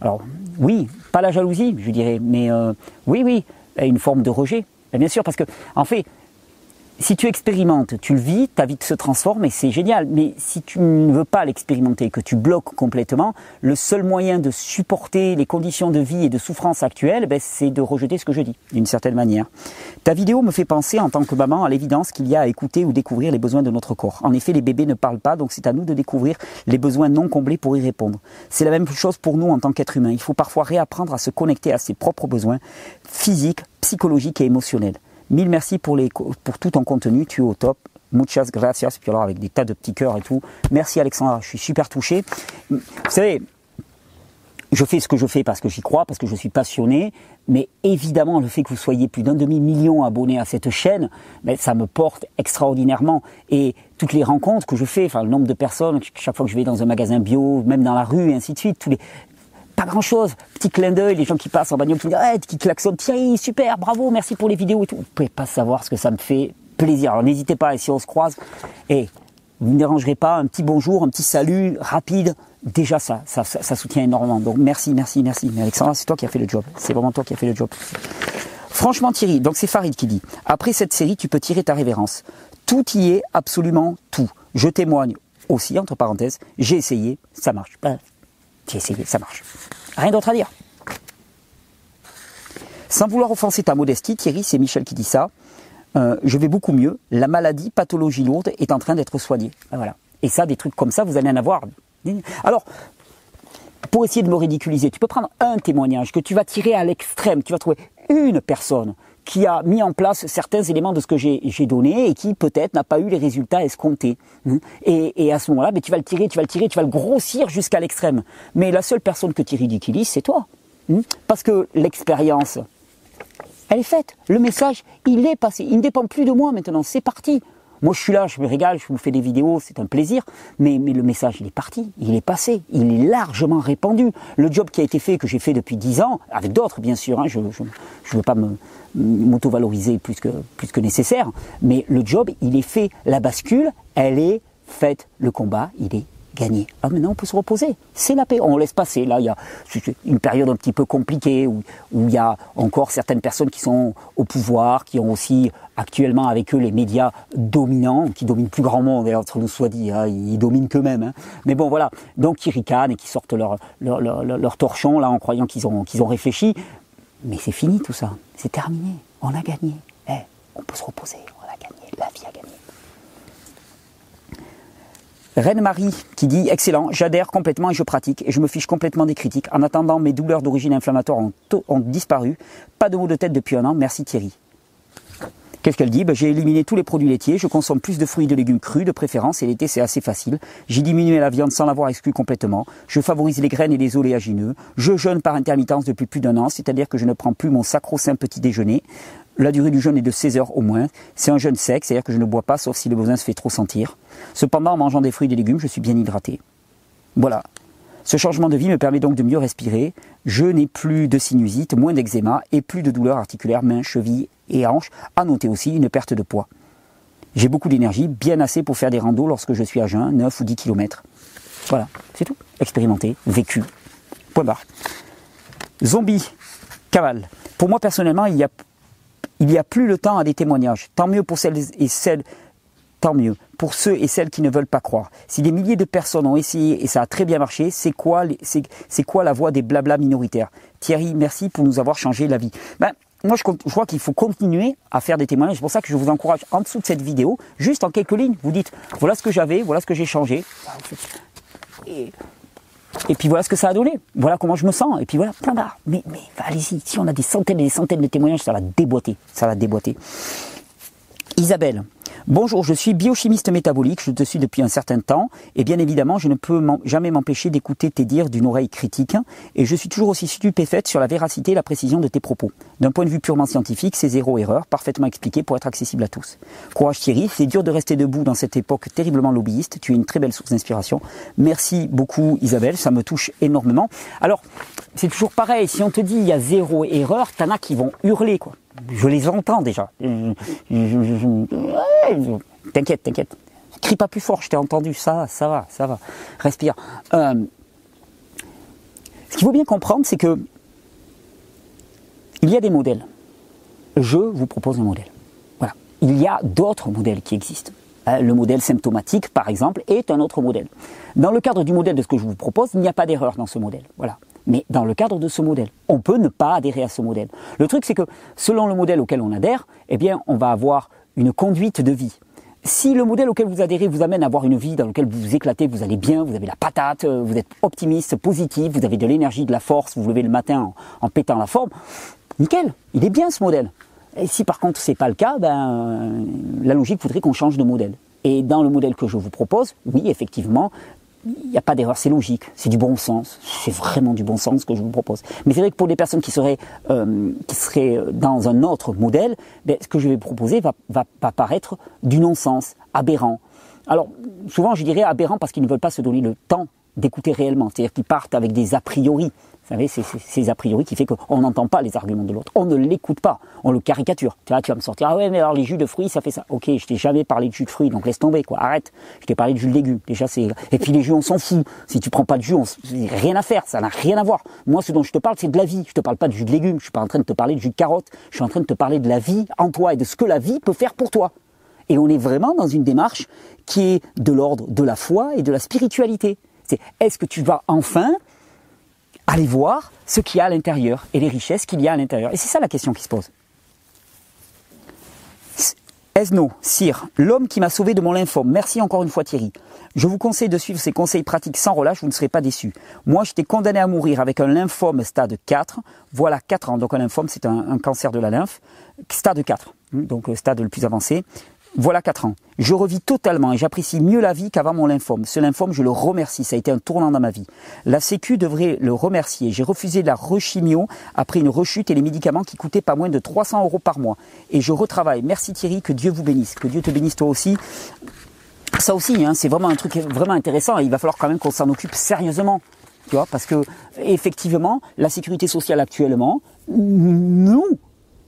Alors, oui, pas la jalousie, je dirais, mais euh, oui, oui, une forme de rejet. bien sûr, parce que, en fait, si tu expérimentes, tu le vis, ta vie se transforme et c'est génial. Mais si tu ne veux pas l'expérimenter, que tu bloques complètement, le seul moyen de supporter les conditions de vie et de souffrance actuelles, ben, c'est de rejeter ce que je dis, d'une certaine manière. Ta vidéo me fait penser, en tant que maman, à l'évidence qu'il y a à écouter ou découvrir les besoins de notre corps. En effet, les bébés ne parlent pas, donc c'est à nous de découvrir les besoins non comblés pour y répondre. C'est la même chose pour nous en tant qu'êtres humains. Il faut parfois réapprendre à se connecter à ses propres besoins physiques, psychologiques et émotionnels. Mille merci pour, les, pour tout ton contenu, tu es au top. Muchas gracias. Puis alors avec des tas de petits cœurs et tout. Merci Alexandra, je suis super touché. Vous savez, je fais ce que je fais parce que j'y crois, parce que je suis passionné, mais évidemment le fait que vous soyez plus d'un demi-million abonnés à cette chaîne, ben, ça me porte extraordinairement. Et toutes les rencontres que je fais, enfin le nombre de personnes, chaque fois que je vais dans un magasin bio, même dans la rue, et ainsi de suite, tous les, pas grand chose. Petit clin d'œil, les gens qui passent en bagnole qui disent qui klaxonnent, Thierry, super, bravo, merci pour les vidéos et tout. Vous pouvez pas savoir ce que ça me fait plaisir. Alors n'hésitez pas, si on se croise, et vous ne dérangerez pas, un petit bonjour, un petit salut rapide, déjà ça, ça, ça, soutient énormément. Donc merci, merci, merci. Mais Alexandra, c'est toi qui as fait le job. C'est vraiment toi qui as fait le job. Franchement Thierry, donc c'est Farid qui dit, après cette série, tu peux tirer ta révérence. Tout y est, absolument tout. Je témoigne aussi, entre parenthèses, j'ai essayé, ça marche. J'ai essayé, ça marche. Rien d'autre à dire. Sans vouloir offenser ta modestie, Thierry, c'est Michel qui dit ça. Euh, je vais beaucoup mieux. La maladie, pathologie lourde, est en train d'être soignée. Ben voilà. Et ça, des trucs comme ça, vous allez en avoir. Alors, pour essayer de me ridiculiser, tu peux prendre un témoignage que tu vas tirer à l'extrême. Tu vas trouver une personne qui a mis en place certains éléments de ce que j'ai donné et qui peut-être n'a pas eu les résultats escomptés. Hein. Et, à ce moment-là, ben, tu vas le tirer, tu vas le tirer, tu vas le grossir jusqu'à l'extrême. Mais la seule personne que tu ridiculises, c'est toi. Hein. Parce que l'expérience, elle est faite. Le message, il est passé. Il ne dépend plus de moi maintenant. C'est parti. Moi, je suis là, je me régale, je vous fais des vidéos, c'est un plaisir, mais, mais le message, il est parti, il est passé, il est largement répandu. Le job qui a été fait, que j'ai fait depuis dix ans, avec d'autres, bien sûr, hein, je ne veux pas m'auto-valoriser plus que, plus que nécessaire, mais le job, il est fait. La bascule, elle est faite. Le combat, il est gagné. Ah, maintenant, on peut se reposer. C'est la paix. On laisse passer. Là, il y a une période un petit peu compliquée où, où, il y a encore certaines personnes qui sont au pouvoir, qui ont aussi actuellement avec eux les médias dominants, qui dominent plus grand monde, d'ailleurs, entre nous soit dit, hein, ils dominent qu'eux-mêmes. Hein. Mais bon, voilà. Donc, ils ricanent et qui sortent leur, leur, leur, leur torchon, là, en croyant qu'ils ont, qu'ils ont réfléchi. Mais c'est fini tout ça. C'est terminé. On a gagné. Eh, on peut se reposer. On a gagné. La vie a gagné. Reine Marie qui dit excellent, j'adhère complètement et je pratique et je me fiche complètement des critiques. En attendant, mes douleurs d'origine inflammatoire ont, disparu. Pas de maux de tête depuis un an. Merci Thierry. Qu'est-ce qu'elle dit? Ben, J'ai éliminé tous les produits laitiers, je consomme plus de fruits et de légumes crus de préférence, et l'été c'est assez facile. J'ai diminué la viande sans l'avoir exclue complètement. Je favorise les graines et les oléagineux. Je jeûne par intermittence depuis plus d'un an, c'est-à-dire que je ne prends plus mon sacro-saint petit déjeuner. La durée du jeûne est de 16 heures au moins. C'est un jeûne sec, c'est-à-dire que je ne bois pas sauf si le besoin se fait trop sentir. Cependant, en mangeant des fruits et des légumes, je suis bien hydraté. Voilà. Ce changement de vie me permet donc de mieux respirer. Je n'ai plus de sinusite, moins d'eczéma et plus de douleurs articulaires, mains, chevilles et hanches. À noter aussi une perte de poids. J'ai beaucoup d'énergie, bien assez pour faire des randos lorsque je suis à jeun, 9 ou 10 km. Voilà, c'est tout. Expérimenté, vécu. Point barre. Zombie, cavale. Pour moi personnellement, il y a, il y a plus le temps à des témoignages. Tant mieux pour celles et celles tant mieux. Pour ceux et celles qui ne veulent pas croire. Si des milliers de personnes ont essayé et ça a très bien marché, c'est quoi, c'est, quoi la voix des blabla minoritaires? Thierry, merci pour nous avoir changé la vie. Ben, moi, je, je crois qu'il faut continuer à faire des témoignages. C'est pour ça que je vous encourage en dessous de cette vidéo, juste en quelques lignes, vous dites voilà ce que j'avais, voilà ce que j'ai changé. Et, et, puis voilà ce que ça a donné. Voilà comment je me sens. Et puis voilà, plein barre. Mais, mais allez-y, si on a des centaines et des centaines de témoignages, ça va déboîter. Ça va déboîter. Isabelle, Bonjour, je suis biochimiste métabolique, je te suis depuis un certain temps, et bien évidemment, je ne peux jamais m'empêcher d'écouter tes dires d'une oreille critique, et je suis toujours aussi stupéfaite sur la véracité et la précision de tes propos. D'un point de vue purement scientifique, c'est zéro erreur, parfaitement expliqué pour être accessible à tous. Courage Thierry, c'est dur de rester debout dans cette époque terriblement lobbyiste, tu es une très belle source d'inspiration. Merci beaucoup Isabelle, ça me touche énormément. Alors, c'est toujours pareil, si on te dit il y a zéro erreur, t'en as qui vont hurler, quoi je les entends déjà. T'inquiète, t'inquiète. Crie pas plus fort, je t'ai entendu. Ça, ça va, ça va. Respire. Euh, ce qu'il faut bien comprendre, c'est que il y a des modèles. Je vous propose un modèle. Il y a d'autres modèles qui existent. Euh, le modèle symptomatique, par exemple, est un autre modèle. Dans le cadre du modèle de ce que je vous propose, il n'y a pas d'erreur dans ce modèle. Voilà mais dans le cadre de ce modèle. On peut ne pas adhérer à ce modèle. Le truc, c'est que selon le modèle auquel on adhère, eh on va avoir une conduite de vie. Si le modèle auquel vous adhérez vous amène à avoir une vie dans laquelle vous vous éclatez, vous allez bien, vous avez la patate, euh, vous êtes optimiste, positif, vous avez de l'énergie, de la force, vous vous levez le matin en, pétant la forme, nickel, il est bien ce modèle. Et si par contre c'est pas le cas, ben, euh, la logique voudrait qu'on change de modèle. Et dans le modèle que je vous propose, oui, effectivement, il n'y a pas d'erreur, c'est logique, c'est du bon sens, c'est vraiment du bon sens que je vous propose. Mais c'est vrai que pour les personnes qui seraient, euh, qui seraient dans un autre modèle, ben, ce que je vais proposer va, va, va paraître du non-sens, aberrant. Alors, souvent je dirais aberrant parce qu'ils ne veulent pas se donner le temps d'écouter réellement, c'est-à-dire qu'ils partent avec des a priori. Vous savez, c'est ces a priori qui fait qu'on n'entend pas les arguments de l'autre. On ne l'écoute pas, on le caricature. Tu vois, tu vas me sortir, ah ouais, mais alors les jus de fruits, ça fait ça. Ok, je t'ai jamais parlé de jus de fruits, donc laisse tomber, quoi. Arrête. Je t'ai parlé de jus de légumes. Déjà, c'est. Et puis les jus, on s'en fout. Si tu prends pas de jus, on... rien à faire. Ça n'a rien à voir. Moi, ce dont je te parle, c'est de la vie. Je te parle pas de jus de légumes. Je suis pas en train de te parler de jus de carotte. Je suis en train de te parler de la vie en toi et de ce que la vie peut faire pour toi. Et on est vraiment dans une démarche qui est de l'ordre de la foi et de la spiritualité. C'est est-ce que tu vas enfin aller voir ce qu'il y a à l'intérieur et les richesses qu'il y a à l'intérieur. Et c'est ça la question qui se pose. Esno, Sire, l'homme qui m'a sauvé de mon lymphome. Merci encore une fois Thierry. Je vous conseille de suivre ces conseils pratiques sans relâche, vous ne serez pas déçus. Moi, j'étais condamné à mourir avec un lymphome stade 4. Voilà 4 ans. Donc un lymphome, c'est un, un, cancer de la lymphe. Stade 4, donc le stade le plus avancé. Voilà quatre ans. Je revis totalement et j'apprécie mieux la vie qu'avant mon lymphome. Ce lymphome, je le remercie. Ça a été un tournant dans ma vie. La Sécu devrait le remercier. J'ai refusé la rechimio après une rechute et les médicaments qui coûtaient pas moins de 300 euros par mois. Et je retravaille. Merci Thierry, que Dieu vous bénisse. Que Dieu te bénisse toi aussi. Ça aussi, hein, c'est vraiment un truc vraiment intéressant. il va falloir quand même qu'on s'en occupe sérieusement. Tu vois, parce que effectivement, la sécurité sociale actuellement, nous,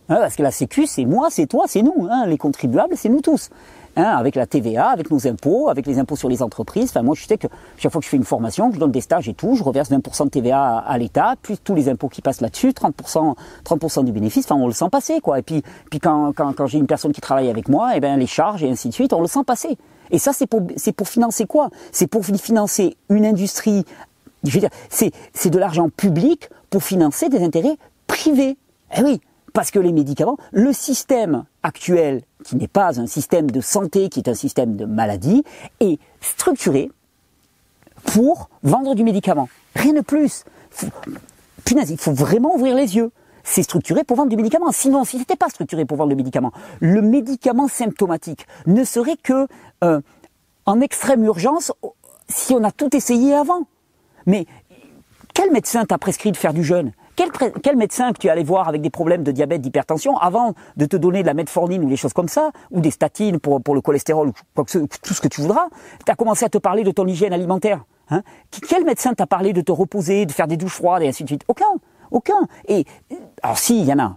Hein, parce que la Sécu, c'est moi, c'est toi, c'est nous. Hein, les contribuables, c'est nous tous. Hein, avec la TVA, avec nos impôts, avec les impôts sur les entreprises. Enfin, moi, je sais que chaque fois que je fais une formation, que je donne des stages et tout, je reverse 20% de TVA à, l'État, puis tous les impôts qui passent là-dessus, 30%, 30% du bénéfice. Enfin, on le sent passer, quoi. Et puis, puis quand, quand, quand j'ai une personne qui travaille avec moi, et eh ben les charges et ainsi de suite, on le sent passer. Et ça, c'est pour, c'est pour financer quoi? C'est pour financer une industrie. Je veux dire, c'est, c'est de l'argent public pour financer des intérêts privés. Eh oui, parce que les médicaments, le système actuel, qui n'est pas un système de santé, qui est un système de maladie, est structuré pour vendre du médicament. Rien de plus. punaise, il faut vraiment ouvrir les yeux. c'est structuré pour vendre du médicament. Sinon, si c'était pas structuré pour vendre le médicament, le médicament symptomatique ne serait que euh, en extrême urgence si on a tout essayé avant. Mais quel médecin t'a prescrit de faire du jeûne? Quel, médecin que tu allais voir avec des problèmes de diabète, d'hypertension, avant de te donner de la metformine ou des choses comme ça, ou des statines pour, pour le cholestérol, quoi que tout ce que tu voudras, tu as commencé à te parler de ton hygiène alimentaire hein? Quel médecin t'a parlé de te reposer, de faire des douches froides et ainsi de suite? Aucun. Aucun. Et alors si, il y en a.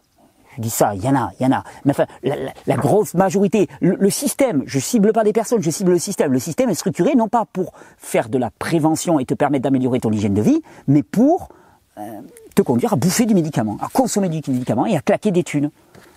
Je dis ça, il y en a, il y en a. Mais enfin, la, grosse majorité, le, système, je cible pas des personnes, je cible le système. Le système est structuré non pas pour faire de la prévention et te permettre d'améliorer ton hygiène de vie, mais pour euh, te conduire à bouffer du médicament, à consommer du médicament et à claquer des thunes.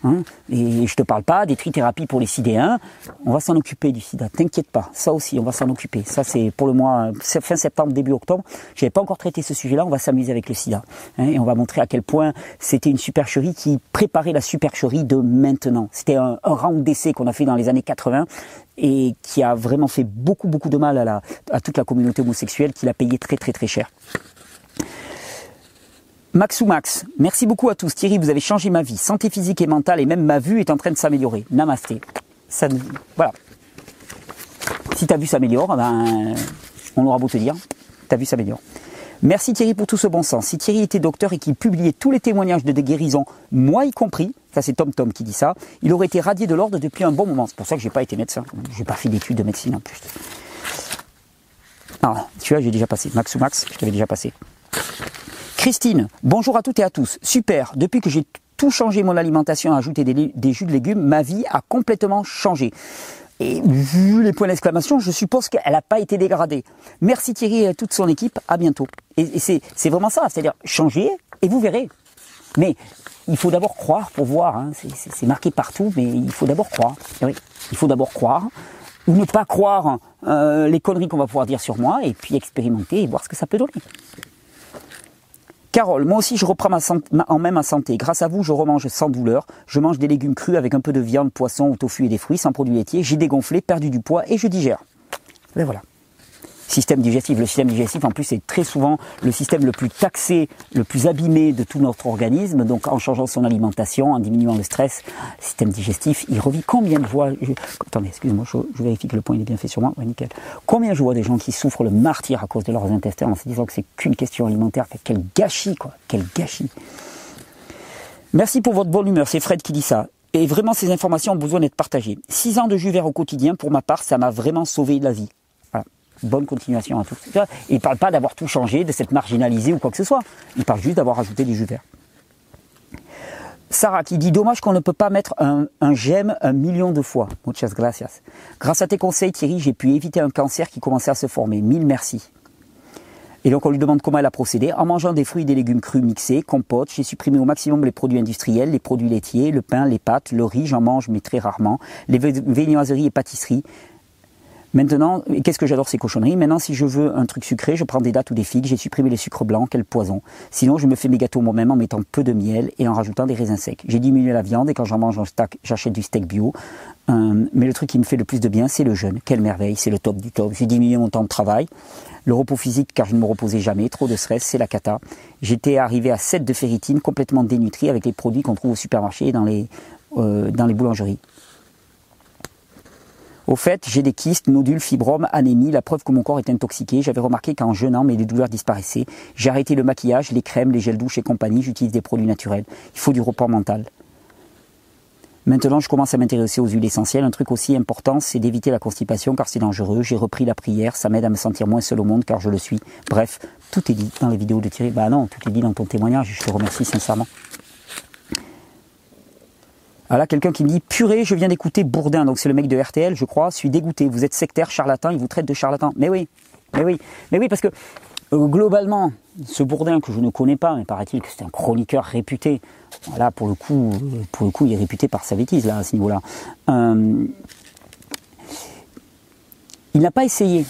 Hein et je te parle pas des trithérapies pour les sidéens. On va s'en occuper du sida. T'inquiète pas. Ça aussi, on va s'en occuper. Ça, c'est pour le mois, fin septembre, début octobre. J'avais pas encore traité ce sujet-là. On va s'amuser avec le sida. Hein et on va montrer à quel point c'était une supercherie qui préparait la supercherie de maintenant. C'était un, un round d'essai qu'on a fait dans les années 80 et qui a vraiment fait beaucoup, beaucoup de mal à, la, à toute la communauté homosexuelle qui l'a payé très, très, très cher. Max ou Max, merci beaucoup à tous. Thierry, vous avez changé ma vie. Santé physique et mentale et même ma vue est en train de s'améliorer. Namasté. Voilà. Si ta vue s'améliore, ben, on aura beau te dire, ta vue s'améliore. Merci Thierry pour tout ce bon sens. Si Thierry était docteur et qu'il publiait tous les témoignages de guérison, moi y compris, ça c'est Tom Tom qui dit ça, il aurait été radié de l'ordre depuis un bon moment. C'est pour ça que j'ai pas été médecin. J'ai pas fait d'études de médecine en plus. Ah, tu vois, j'ai déjà passé. Max ou Max, je t'avais déjà passé. Christine, bonjour à toutes et à tous. Super, depuis que j'ai tout changé mon alimentation, ajouté des, jus de légumes, ma vie a complètement changé. Et vu les points d'exclamation, je suppose qu'elle n'a pas été dégradée. Merci Thierry et toute son équipe, à bientôt. Et, c'est vraiment ça, c'est-à-dire changer et vous verrez. Mais il faut d'abord croire pour voir, hein. c'est marqué partout, mais il faut d'abord croire. Oui, il faut d'abord croire, ou ne pas croire euh, les conneries qu'on va pouvoir dire sur moi, et puis expérimenter et voir ce que ça peut donner. Carole, moi aussi je reprends en main ma santé. Grâce à vous, je remange sans douleur. Je mange des légumes crus avec un peu de viande, poisson, tofu et des fruits sans produits laitiers. J'ai dégonflé, perdu du poids et je digère. Et voilà système digestif. Le système digestif, en plus, c'est très souvent le système le plus taxé, le plus abîmé de tout notre organisme. Donc, en changeant son alimentation, en diminuant le stress, le système digestif, il revit combien de fois Attendez, excuse-moi, je, vérifie que le point est bien fait sur moi. Ouais, nickel. Combien je vois des gens qui souffrent le martyr à cause de leurs intestins en se disant que c'est qu'une question alimentaire? Quel gâchis, quoi. Quel gâchis. Merci pour votre bonne humeur. C'est Fred qui dit ça. Et vraiment, ces informations ont besoin d'être partagées. Six ans de jus vert au quotidien, pour ma part, ça m'a vraiment sauvé la vie bonne continuation à tout. Il ne parle pas d'avoir tout changé, de s'être marginalisé ou quoi que ce soit. Il parle juste d'avoir ajouté du jus vert. Sarah qui dit dommage qu'on ne peut pas mettre un, j'aime un million de fois. Muchas gracias. Grâce à tes conseils Thierry, j'ai pu éviter un cancer qui commençait à se former. Mille merci. Et donc on lui demande comment elle a procédé. En mangeant des fruits et des légumes crus mixés, compote, j'ai supprimé au maximum les produits industriels, les produits laitiers, le pain, les pâtes, le riz, j'en mange mais très rarement, les viennoiseries et pâtisseries, Maintenant, qu'est-ce que j'adore ces cochonneries? Maintenant, si je veux un truc sucré, je prends des dattes ou des figues, j'ai supprimé les sucres blancs, quel poison. Sinon, je me fais mes gâteaux moi-même en mettant peu de miel et en rajoutant des raisins secs. J'ai diminué la viande et quand j'en mange j'achète du steak bio. Euh, mais le truc qui me fait le plus de bien, c'est le jeûne. Quelle merveille, c'est le top du top. J'ai diminué mon temps de travail. Le repos physique, car je ne me reposais jamais, trop de stress, c'est la cata. J'étais arrivé à 7 de ferritine, complètement dénutri avec les produits qu'on trouve au supermarché et dans les, euh, dans les boulangeries. Au fait, j'ai des kystes, nodules, fibromes, anémie, la preuve que mon corps est intoxiqué. J'avais remarqué qu'en jeûnant, mes douleurs disparaissaient. J'ai arrêté le maquillage, les crèmes, les gels douches et compagnie. J'utilise des produits naturels. Il faut du report mental. Maintenant, je commence à m'intéresser aux huiles essentielles. Un truc aussi important, c'est d'éviter la constipation car c'est dangereux. J'ai repris la prière, ça m'aide à me sentir moins seul au monde car je le suis. Bref, tout est dit dans les vidéos de Thierry. Bah non, tout est dit dans ton témoignage. Je te remercie sincèrement. Voilà, quelqu'un qui me dit purée, je viens d'écouter Bourdin, donc c'est le mec de RTL, je crois, suis dégoûté. Vous êtes sectaire, charlatan, il vous traite de charlatan. Mais oui, mais oui, mais oui, parce que euh, globalement, ce Bourdin que je ne connais pas, mais paraît-il que c'est un chroniqueur réputé. Voilà, pour le coup, euh, pour le coup, il est réputé par sa bêtise là à ce niveau-là. Euh, il n'a pas essayé.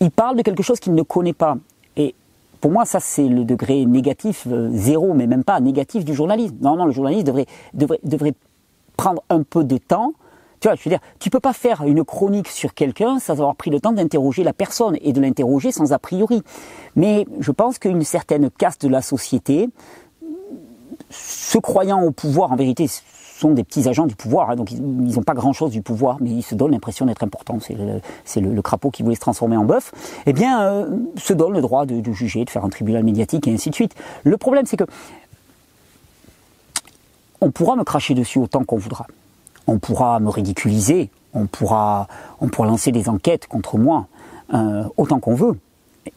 Il parle de quelque chose qu'il ne connaît pas. Et pour moi, ça, c'est le degré négatif, zéro, mais même pas négatif du journalisme. Normalement, le journaliste devrait, devrait, devrait prendre un peu de temps. Tu vois, je veux dire, tu peux pas faire une chronique sur quelqu'un sans avoir pris le temps d'interroger la personne et de l'interroger sans a priori. Mais je pense qu'une certaine caste de la société se croyant au pouvoir, en vérité, sont des petits agents du pouvoir, hein, donc ils n'ont pas grand-chose du pouvoir, mais ils se donnent l'impression d'être importants. C'est le, crapaud qui voulait se transformer en bœuf. Eh bien, euh, se donnent le droit de, juger, de faire un tribunal médiatique et ainsi de suite. Le problème, c'est que on pourra me cracher dessus autant qu'on voudra. On pourra me ridiculiser, on pourra, lancer des enquêtes contre moi euh, autant qu'on veut.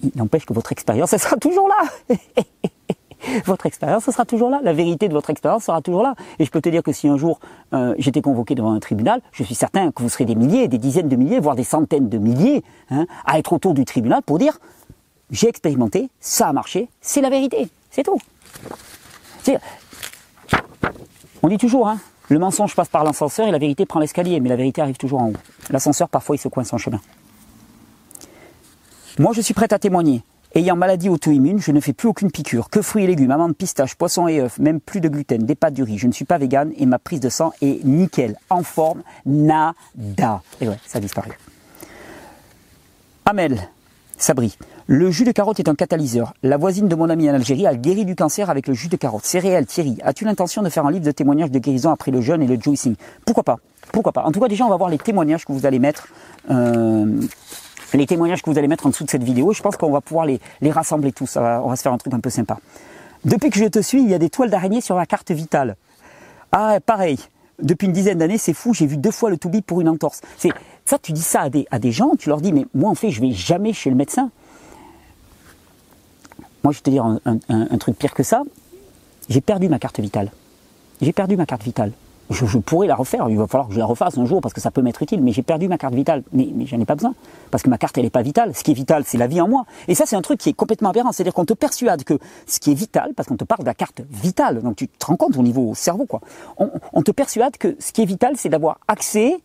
Il n'empêche que votre expérience, elle sera toujours là. votre expérience sera toujours là. La vérité de votre expérience sera toujours là. Et je peux te dire que si un jour euh, j'étais convoqué devant un tribunal, je suis certain que vous serez des milliers, des dizaines de milliers, voire des centaines de milliers, hein, à être autour du tribunal pour dire j'ai expérimenté, ça a marché, c'est la vérité, c'est tout. On dit toujours, hein, le mensonge passe par l'ascenseur et la vérité prend l'escalier, mais la vérité arrive toujours en haut. L'ascenseur, parfois, il se coince en chemin. Moi, je suis prête à témoigner. Ayant maladie auto-immune, je ne fais plus aucune piqûre. Que fruits et légumes, amandes, pistaches, poissons et œufs, même plus de gluten, des pâtes du riz. Je ne suis pas végane et ma prise de sang est nickel, en forme, nada. Et ouais, ça a disparu. Amel, Sabri, le jus de carotte est un catalyseur. La voisine de mon ami en Algérie a guéri du cancer avec le jus de carotte. C'est réel, Thierry. As-tu l'intention de faire un livre de témoignages de guérison après le jeûne et le juicing? Pourquoi pas? Pourquoi pas? En tout cas, déjà, on va voir les témoignages que vous allez mettre. Euh, les témoignages que vous allez mettre en dessous de cette vidéo. Je pense qu'on va pouvoir les, rassembler tous. on va se faire un truc un peu sympa. Depuis que je te suis, il y a des toiles d'araignée sur la carte vitale. Ah, pareil. Depuis une dizaine d'années, c'est fou, j'ai vu deux fois le toubib pour une entorse. C'est ça, tu dis ça à des, gens, tu leur dis, mais moi en fait, je vais jamais chez le médecin. Moi, je vais te dire un truc pire que ça. J'ai perdu ma carte vitale. J'ai perdu ma carte vitale je, pourrais la refaire. Il va falloir que je la refasse un jour parce que ça peut m'être utile. Mais j'ai perdu ma carte vitale. Mais, mais j'en ai pas besoin. Parce que ma carte, elle n'est pas vitale. Ce qui est vital, c'est la vie en moi. Et ça, c'est un truc qui est complètement aberrant. C'est-à-dire qu'on te persuade que ce qui est vital, parce qu'on te parle de la carte vitale, donc tu te rends compte au niveau cerveau, quoi. On, te persuade que ce qui est vital, c'est d'avoir accès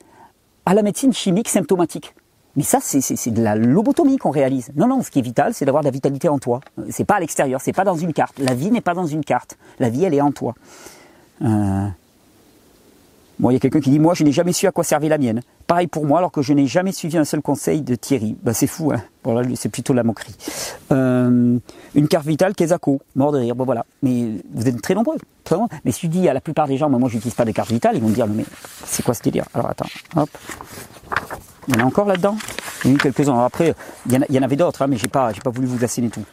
à la médecine chimique symptomatique. Mais ça, c'est de la lobotomie qu'on réalise. Non, non, ce qui est vital, c'est d'avoir de la vitalité en toi. C'est pas à l'extérieur, c'est pas dans une carte. La vie n'est pas dans une carte. La vie, elle est en toi. Euh, Bon, il y a quelqu'un qui dit, moi, je n'ai jamais su à quoi servait la mienne. Pareil pour moi, alors que je n'ai jamais suivi un seul conseil de Thierry. Ben, c'est fou, hein. Bon, là, c'est plutôt la moquerie. Euh, une carte vitale, Kezako. Mort de rire. Bon, voilà. Mais vous êtes très nombreux. Très nombreux. Mais si je dis à la plupart des gens, moi, moi, j'utilise pas de carte vitale, ils vont me dire, mais c'est quoi ce délire? Alors, attends. Hop. Il y en a encore là-dedans? Il y en a eu quelques-uns. Après, il y en, avait d'autres, hein, mais j'ai pas, j'ai pas voulu vous asséner tout.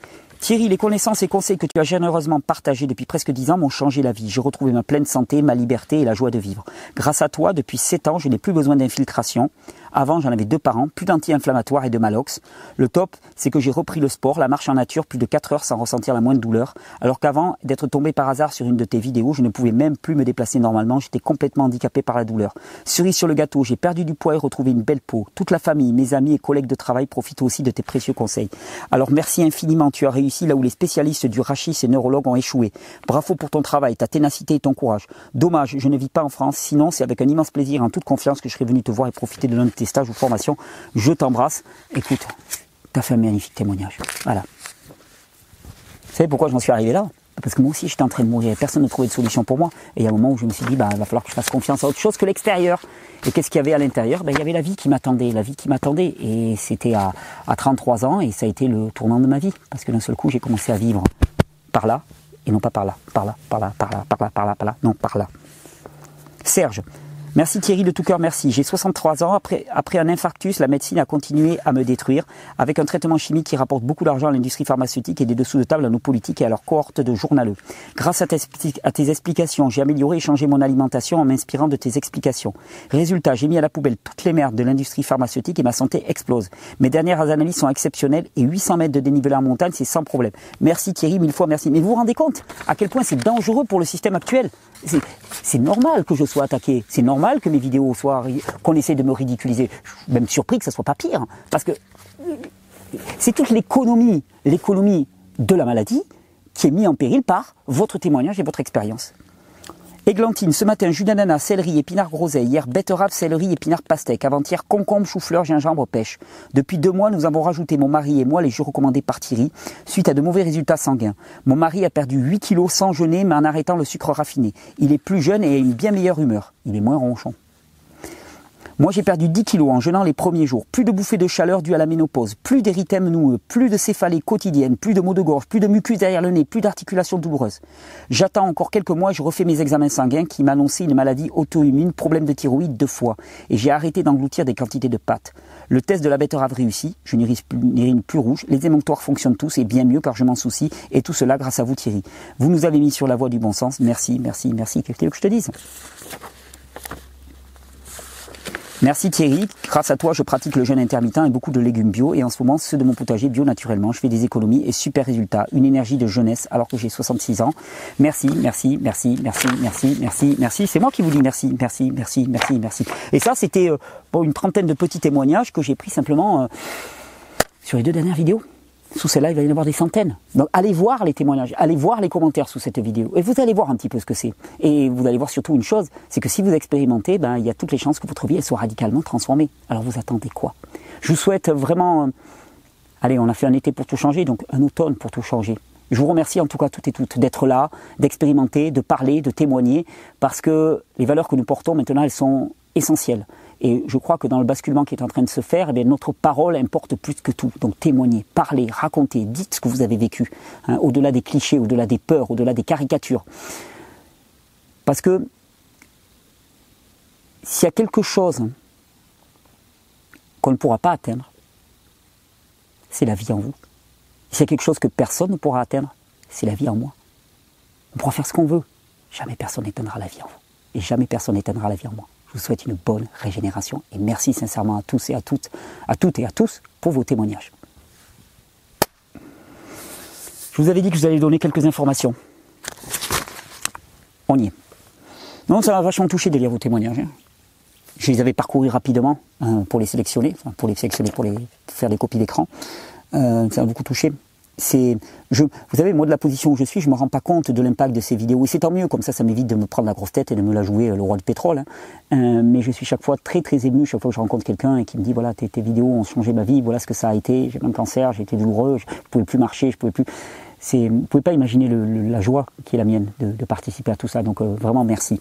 Thierry, les connaissances et conseils que tu as généreusement partagés depuis presque dix ans m'ont changé la vie. J'ai retrouvé ma pleine santé, ma liberté et la joie de vivre. Grâce à toi, depuis sept ans, je n'ai plus besoin d'infiltration. Avant, j'en avais deux par plus d'anti-inflammatoires et de malox. Le top, c'est que j'ai repris le sport, la marche en nature, plus de 4 heures sans ressentir la moindre douleur. Alors qu'avant d'être tombé par hasard sur une de tes vidéos, je ne pouvais même plus me déplacer normalement, j'étais complètement handicapé par la douleur. Cerise sur le gâteau, j'ai perdu du poids et retrouvé une belle peau. Toute la famille, mes amis et collègues de travail profitent aussi de tes précieux conseils. Alors merci infiniment, tu as réussi là où les spécialistes du rachis et neurologues ont échoué. Bravo pour ton travail, ta ténacité et ton courage. Dommage, je ne vis pas en France, sinon c'est avec un immense plaisir, en toute confiance que je serais venu te voir et profiter de l'un stages ou formations. Je t'embrasse. Écoute, tu as fait un magnifique témoignage. Voilà. Vous savez pourquoi je m'en suis arrivé là? Parce que moi aussi, j'étais en train de mourir. Personne ne trouvait de solution pour moi. Et il y a un moment où je me suis dit, bah, il va falloir que je fasse confiance à autre chose que l'extérieur. Et qu'est-ce qu'il y avait à l'intérieur? Ben, Il y avait la vie qui m'attendait. La vie qui m'attendait. Et c'était à, à 33 ans. Et ça a été le tournant de ma vie. Parce que d'un seul coup, j'ai commencé à vivre par là. Et non pas par là. Par là, par là, par là, par là, par là, par là. Non, par là. Serge, Merci Thierry de tout cœur, merci. J'ai 63 ans. Après, après un infarctus, la médecine a continué à me détruire avec un traitement chimique qui rapporte beaucoup d'argent à l'industrie pharmaceutique et des dessous de table à nos politiques et à leur cohorte de journaleux. Grâce à tes, à tes explications, j'ai amélioré et changé mon alimentation en m'inspirant de tes explications. Résultat, j'ai mis à la poubelle toutes les merdes de l'industrie pharmaceutique et ma santé explose. Mes dernières analyses sont exceptionnelles et 800 mètres de dénivelé en montagne, c'est sans problème. Merci Thierry, mille fois merci. Mais vous vous rendez compte à quel point c'est dangereux pour le système actuel? C'est normal que je sois attaqué. C'est normal que mes vidéos soient, qu'on essaie de me ridiculiser. Je suis même surpris que ça soit pas pire. Parce que c'est toute l'économie, l'économie de la maladie qui est mise en péril par votre témoignage et votre expérience. Églantine, ce matin, jus d'ananas, céleri, épinard groseille. Hier, betterave, céleri, épinard pastèque. Avant-hier, concombre, chou-fleur, gingembre, pêche. Depuis deux mois, nous avons rajouté, mon mari et moi, les jus recommandés par Thierry, suite à de mauvais résultats sanguins. Mon mari a perdu 8 kilos sans jeûner, mais en arrêtant le sucre raffiné. Il est plus jeune et a une bien meilleure humeur. Il est moins ronchon. Moi, j'ai perdu 10 kilos en jeûnant les premiers jours. Plus de bouffées de chaleur dues à la ménopause, plus d'érythème noueux, plus de céphalées quotidiennes, plus de maux de gorge, plus de mucus derrière le nez, plus d'articulations douloureuses. J'attends encore quelques mois je refais mes examens sanguins qui m'annonçaient une maladie auto-immune, problème de thyroïde deux fois. Et j'ai arrêté d'engloutir des quantités de pâtes. Le test de la betterave réussi, je n'irrine plus rouge, les émonctoires fonctionnent tous et bien mieux car je m'en soucie. Et tout cela grâce à vous Thierry. Vous nous avez mis sur la voie du bon sens. Merci, merci, merci. Qu'est-ce que je te dise? Merci Thierry, grâce à toi je pratique le jeûne intermittent et beaucoup de légumes bio et en ce moment ceux de mon potager bio naturellement. Je fais des économies et super résultat, une énergie de jeunesse alors que j'ai 66 ans. Merci, merci, merci, merci, merci, merci, merci. C'est moi qui vous dis merci, merci, merci, merci, merci. Et ça c'était euh, une trentaine de petits témoignages que j'ai pris simplement euh, sur les deux dernières vidéos. Sous celle-là, il va y en avoir des centaines. Donc allez voir les témoignages, allez voir les commentaires sous cette vidéo. Et vous allez voir un petit peu ce que c'est. Et vous allez voir surtout une chose, c'est que si vous expérimentez, ben, il y a toutes les chances que votre vie elle soit radicalement transformée. Alors vous attendez quoi? Je vous souhaite vraiment... Allez, on a fait un été pour tout changer, donc un automne pour tout changer. Je vous remercie en tout cas toutes et toutes d'être là, d'expérimenter, de parler, de témoigner, parce que les valeurs que nous portons maintenant, elles sont essentielles. Et je crois que dans le basculement qui est en train de se faire, eh notre parole importe plus que tout. Donc témoignez, parlez, racontez, dites ce que vous avez vécu, hein, au-delà des clichés, au-delà des peurs, au-delà des caricatures. Parce que s'il y a quelque chose qu'on ne pourra pas atteindre, c'est la vie en vous. S'il y a quelque chose que personne ne pourra atteindre, c'est la vie en moi. On pourra faire ce qu'on veut. Jamais personne n'éteindra la vie en vous. Et jamais personne n'éteindra la vie en moi. Je vous souhaite une bonne régénération et merci sincèrement à tous et à toutes, à toutes et à tous pour vos témoignages. Je vous avais dit que je vous allais donner quelques informations. On y est. Non, ça m'a vachement touché de lire vos témoignages. Hein. Je les avais parcourus rapidement hein, pour les sélectionner, pour les sélectionner, pour les faire des copies d'écran. Euh, ça m'a beaucoup touché c'est, je, vous savez, moi de la position où je suis, je me rends pas compte de l'impact de ces vidéos. Et c'est tant mieux, comme ça, ça m'évite de me prendre la grosse tête et de me la jouer euh, le roi du pétrole. Hein. Euh, mais je suis chaque fois très très ému, chaque fois que je rencontre quelqu'un et qui me dit voilà, tes, vidéos ont changé ma vie, voilà ce que ça a été. J'ai un cancer, j'ai été douloureux, je pouvais plus marcher, je pouvais plus. C'est, vous pouvez pas imaginer la joie qui est la mienne de, de participer à tout ça. Donc euh, vraiment merci.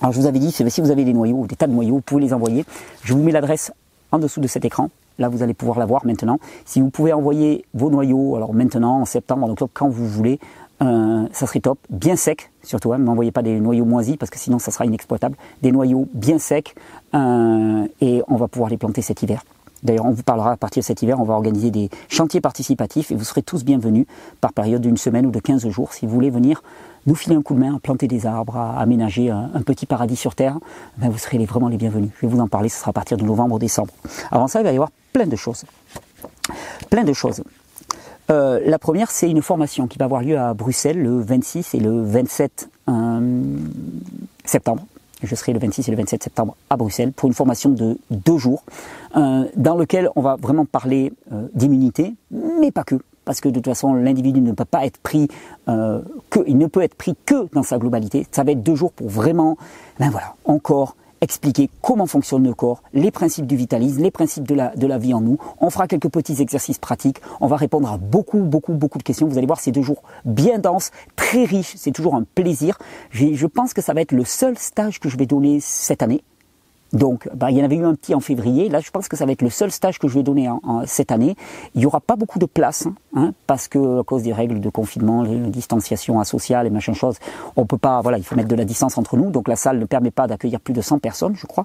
Alors je vous avais dit, si vous avez des noyaux, des tas de noyaux, vous pouvez les envoyer. Je vous mets l'adresse en dessous de cet écran. Là, vous allez pouvoir la voir maintenant. Si vous pouvez envoyer vos noyaux, alors maintenant, en septembre, en octobre, quand vous voulez, euh, ça serait top. Bien sec, surtout. Hein, ne m'envoyez pas des noyaux moisis parce que sinon, ça sera inexploitable. Des noyaux bien secs euh, et on va pouvoir les planter cet hiver. D'ailleurs, on vous parlera à partir de cet hiver, on va organiser des chantiers participatifs et vous serez tous bienvenus par période d'une semaine ou de 15 jours si vous voulez venir nous filer un coup de main planter des arbres, aménager un, petit paradis sur Terre, ben vous serez vraiment les bienvenus. Je vais vous en parler, ce sera à partir de novembre ou décembre. Avant ça, il va y avoir plein de choses. Plein de choses. Euh, la première, c'est une formation qui va avoir lieu à Bruxelles le 26 et le 27 euh, septembre. Je serai le 26 et le 27 septembre à Bruxelles pour une formation de deux jours euh, dans lequel on va vraiment parler d'immunité, mais pas que parce que de toute façon l'individu ne peut pas être pris que, il ne peut être pris que dans sa globalité. Ça va être deux jours pour vraiment, ben voilà, encore expliquer comment fonctionne le corps, les principes du vitalisme, les principes de la, de la vie en nous. On fera quelques petits exercices pratiques. On va répondre à beaucoup, beaucoup, beaucoup de questions. Vous allez voir, c'est deux jours bien denses, très riches. C'est toujours un plaisir. Je pense que ça va être le seul stage que je vais donner cette année. Donc, bah, il y en avait eu un petit en février. Là, je pense que ça va être le seul stage que je vais donner en, cette année. Il n'y aura pas beaucoup de place, hein, parce que à cause des règles de confinement, la distanciation sociale et machin chose, on peut pas. Voilà, il faut mettre de la distance entre nous. Donc, la salle ne permet pas d'accueillir plus de 100 personnes, je crois.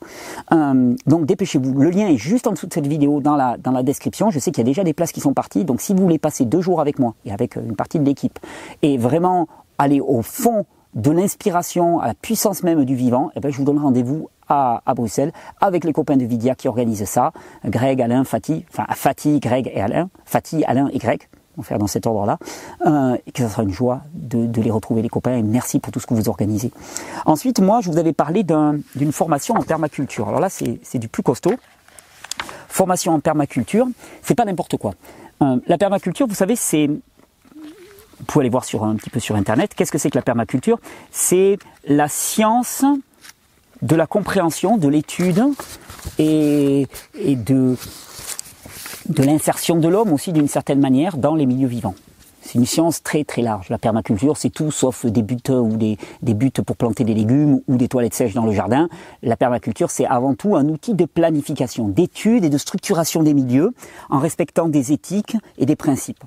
Euh, donc, dépêchez-vous. Le lien est juste en dessous de cette vidéo dans la dans la description. Je sais qu'il y a déjà des places qui sont parties. Donc, si vous voulez passer deux jours avec moi et avec une partie de l'équipe et vraiment aller au fond de l'inspiration à la puissance même du vivant, eh ben, je vous donne rendez-vous à, Bruxelles avec les copains de Vidia qui organisent ça. Greg, Alain, Fatih, enfin Fatih, Greg et Alain, Fatih, Alain et Greg. On va faire dans cet ordre-là, euh, et que ce sera une joie de, les retrouver les copains et merci pour tout ce que vous organisez. Ensuite, moi, je vous avais parlé d'une formation en permaculture. Alors là, c'est du plus costaud. Formation en permaculture, c'est pas n'importe quoi. Euh, la permaculture, vous savez, c'est vous pouvez aller voir sur un petit peu sur internet. Qu'est-ce que c'est que la permaculture? C'est la science de la compréhension, de l'étude et, de, de l'insertion de l'homme aussi d'une certaine manière dans les milieux vivants. C'est une science très très large. La permaculture, c'est tout sauf des buts ou des, des buts pour planter des légumes ou des toilettes sèches dans le jardin. La permaculture, c'est avant tout un outil de planification, d'étude et de structuration des milieux en respectant des éthiques et des principes.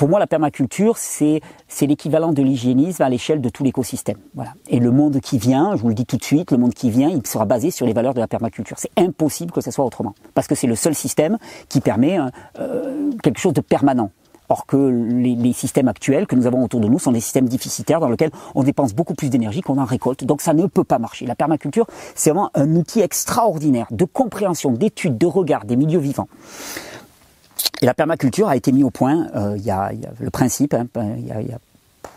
Pour moi, la permaculture, c'est l'équivalent de l'hygiénisme à l'échelle de tout l'écosystème. Voilà. Et le monde qui vient, je vous le dis tout de suite, le monde qui vient, il sera basé sur les valeurs de la permaculture. C'est impossible que ce soit autrement, parce que c'est le seul système qui permet euh, quelque chose de permanent. Or que les, systèmes actuels que nous avons autour de nous sont des systèmes déficitaires dans lesquels on dépense beaucoup plus d'énergie qu'on en récolte. Donc ça ne peut pas marcher. La permaculture, c'est vraiment un outil extraordinaire de compréhension, d'étude, de regard des milieux vivants. Et la permaculture a été mis au point, euh, il, y a, le principe, hein, il y a,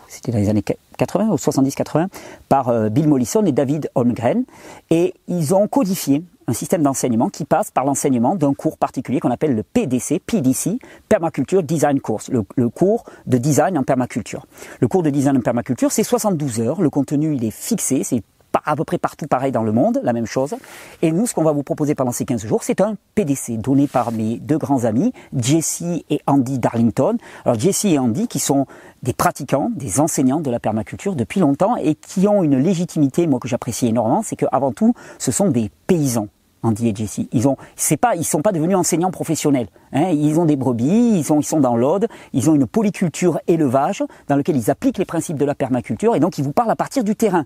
c'était dans les années 80 ou 70-80, par euh, Bill Mollison et David Holmgren. Et ils ont codifié un système d'enseignement qui passe par l'enseignement d'un cours particulier qu'on appelle le PDC, PDC, Permaculture Design Course, le, le, cours de design en permaculture. Le cours de design en permaculture, c'est 72 heures, le contenu il est fixé, c'est à peu près partout pareil dans le monde, la même chose. Et nous, ce qu'on va vous proposer pendant ces 15 jours, c'est un PDC donné par mes deux grands amis, Jesse et Andy Darlington. Alors Jesse et Andy qui sont des pratiquants, des enseignants de la permaculture depuis longtemps et qui ont une légitimité, moi que j'apprécie énormément, c'est qu'avant tout, ce sont des paysans. Andy et Jesse. Ils ont, c'est pas, ils sont pas devenus enseignants professionnels. Hein. Ils ont des brebis, ils sont, ils sont dans l'Aude, ils ont une polyculture élevage dans lequel ils appliquent les principes de la permaculture et donc ils vous parlent à partir du terrain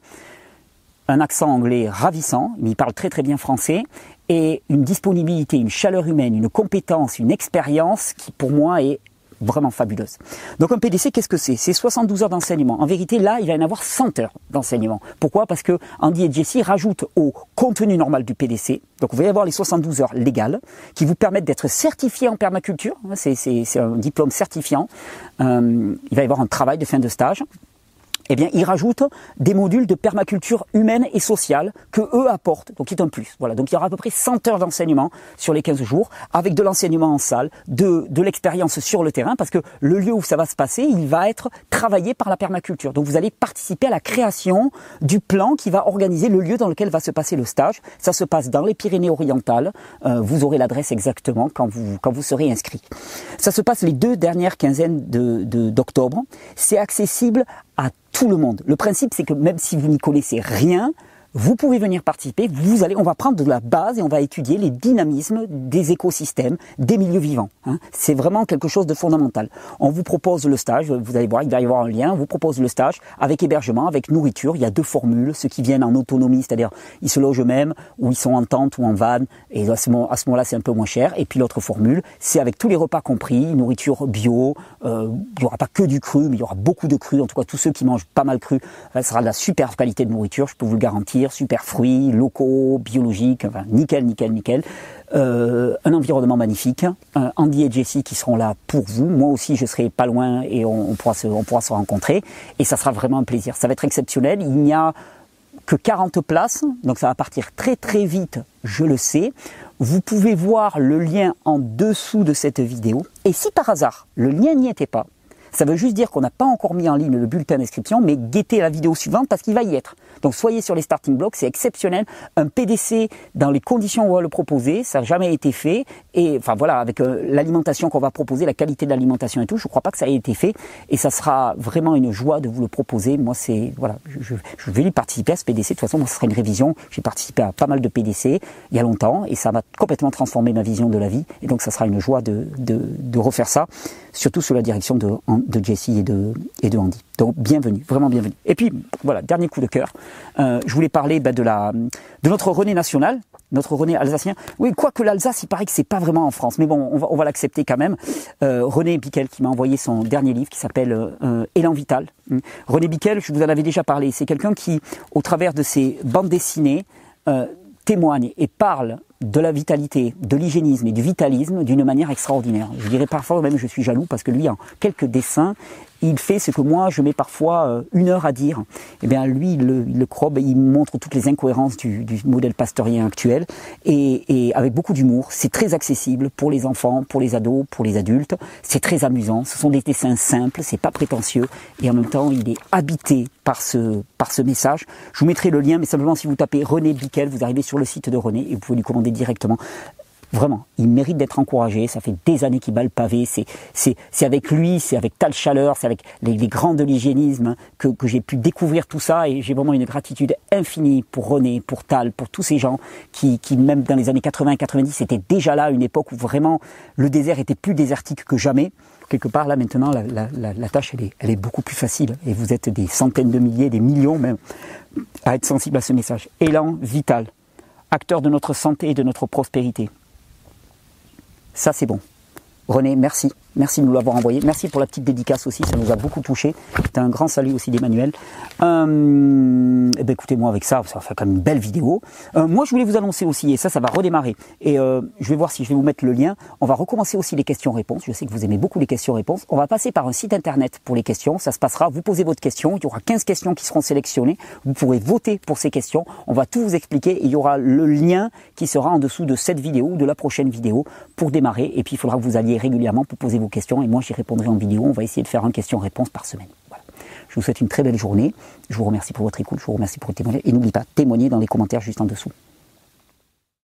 un accent anglais ravissant, mais il parle très très bien français, et une disponibilité, une chaleur humaine, une compétence, une expérience qui pour moi est vraiment fabuleuse. Donc un PDC, qu'est-ce que c'est? C'est 72 heures d'enseignement. En vérité, là, il va y en avoir 100 heures d'enseignement. Pourquoi? Parce que Andy et Jessie rajoutent au contenu normal du PDC, donc vous y avoir les 72 heures légales, qui vous permettent d'être certifié en permaculture. C'est un diplôme certifiant. Euh, il va y avoir un travail de fin de stage eh bien, ils rajoutent des modules de permaculture humaine et sociale que eux apportent, donc c'est un plus. Voilà, donc il y aura à peu près 100 heures d'enseignement sur les 15 jours, avec de l'enseignement en salle, de, de l'expérience sur le terrain, parce que le lieu où ça va se passer, il va être travaillé par la permaculture. Donc vous allez participer à la création du plan qui va organiser le lieu dans lequel va se passer le stage. Ça se passe dans les Pyrénées-Orientales. Euh, vous aurez l'adresse exactement quand vous, quand vous serez inscrit. Ça se passe les deux dernières quinzaines d'octobre. De, c'est accessible à tout le monde. Le principe, c'est que même si vous n'y connaissez rien, vous pouvez venir participer. Vous allez, on va prendre de la base et on va étudier les dynamismes des écosystèmes, des milieux vivants. Hein. C'est vraiment quelque chose de fondamental. On vous propose le stage. Vous allez voir, il va y avoir un lien. On vous propose le stage avec hébergement, avec nourriture. Il y a deux formules. Ceux qui viennent en autonomie, c'est-à-dire ils se logent eux-mêmes, ou ils sont en tente ou en van. Et à ce moment-là, c'est un peu moins cher. Et puis l'autre formule, c'est avec tous les repas compris, nourriture bio. Euh, il n'y aura pas que du cru, mais il y aura beaucoup de cru. En tout cas, tous ceux qui mangent pas mal cru, ça sera de la super qualité de nourriture. Je peux vous le garantir super fruits, locaux, biologiques, nickel, nickel, nickel. Euh, un environnement magnifique. Euh, Andy et Jessie qui seront là pour vous. Moi aussi, je serai pas loin et on, pourra se, on pourra se rencontrer. Et ça sera vraiment un plaisir. Ça va être exceptionnel. Il n'y a que 40 places, donc ça va partir très très vite, je le sais. Vous pouvez voir le lien en dessous de cette vidéo. Et si par hasard, le lien n'y était pas, ça veut juste dire qu'on n'a pas encore mis en ligne le bulletin d'inscription, mais guettez la vidéo suivante parce qu'il va y être. Donc soyez sur les starting blocks, c'est exceptionnel. Un PDC dans les conditions où on va le proposer, ça n'a jamais été fait. Et enfin voilà, avec euh, l'alimentation qu'on va proposer, la qualité de l'alimentation et tout, je ne crois pas que ça ait été fait. Et ça sera vraiment une joie de vous le proposer. Moi, c'est voilà, je, vais y participer à ce PDC. De toute façon, moi, ce sera une révision. J'ai participé à pas mal de PDC il y a longtemps et ça va complètement transformer ma vision de la vie. Et donc, ça sera une joie de, de, de refaire ça, surtout sous la direction de, de Jessie et de, Andy. Donc, bienvenue, vraiment bienvenue. Et puis, voilà, dernier coup de cœur. Euh, je voulais parler bah, de, notre René national, notre René alsacien. Oui, quoique l'Alsace, il paraît que c'est pas vraiment en France, mais bon, on va, l'accepter quand même. Euh, René Bickel qui m'a envoyé son dernier livre qui s'appelle euh, Élan vital. Hum. René Bickel, je vous en avais déjà parlé, c'est quelqu'un qui, au travers de ses bandes dessinées, témoigne et parle de la vitalité, de l'hygiénisme et du vitalisme d'une manière extraordinaire. Je dirais parfois même je suis jaloux parce que lui, en quelques dessins, il fait ce que moi je mets parfois euh, une heure à dire. Eh bien, lui, il le, il le crobe, il montre toutes les incohérences du, modèle pasteurien actuel et, avec beaucoup d'humour. C'est très accessible pour les enfants, pour les ados, pour les adultes. C'est très amusant. Ce sont des dessins simples, c'est pas prétentieux et en même temps, il est habité par ce par ce message. Je vous mettrai le lien, mais simplement si vous tapez René Bickel, vous arrivez sur le site de René et vous pouvez lui commander directement Vraiment, il mérite d'être encouragé. Ça fait des années qu'il bat le pavé. C'est, c'est, c'est avec lui, c'est avec Tal Chaleur, c'est avec les, les grands de l'hygiénisme que, que j'ai pu découvrir tout ça. Et j'ai vraiment une gratitude infinie pour René, pour Tal, pour tous ces gens qui, qui même dans les années 80-90, étaient déjà là, une époque où vraiment le désert était plus désertique que jamais. Quelque part, là maintenant, la, la, la, la tâche, elle est, elle est beaucoup plus facile. Et vous êtes des centaines de milliers, des millions même, à être sensibles à ce message. Élan vital, acteur de notre santé et de notre prospérité. Ça, c'est bon. René, merci. Merci de nous l'avoir envoyé. Merci pour la petite dédicace aussi, ça nous a beaucoup touché. C'était un grand salut aussi d'Emmanuel. Euh, eh ben écoutez, moi avec ça, ça va faire quand même une belle vidéo. Euh, moi, je voulais vous annoncer aussi, et ça, ça va redémarrer. Et euh, je vais voir si je vais vous mettre le lien. On va recommencer aussi les questions-réponses. Je sais que vous aimez beaucoup les questions-réponses. On va passer par un site internet pour les questions. Ça se passera. Vous posez votre question. Il y aura 15 questions qui seront sélectionnées. Vous pourrez voter pour ces questions. On va tout vous expliquer. Il y aura le lien qui sera en dessous de cette vidéo ou de la prochaine vidéo pour démarrer. Et puis, il faudra que vous alliez régulièrement pour poser questions et moi j'y répondrai en vidéo. On va essayer de faire un question-réponse par semaine. Voilà. Je vous souhaite une très belle journée. Je vous remercie pour votre écoute, je vous remercie pour votre témoignage et n'oubliez pas, témoignez dans les commentaires juste en dessous.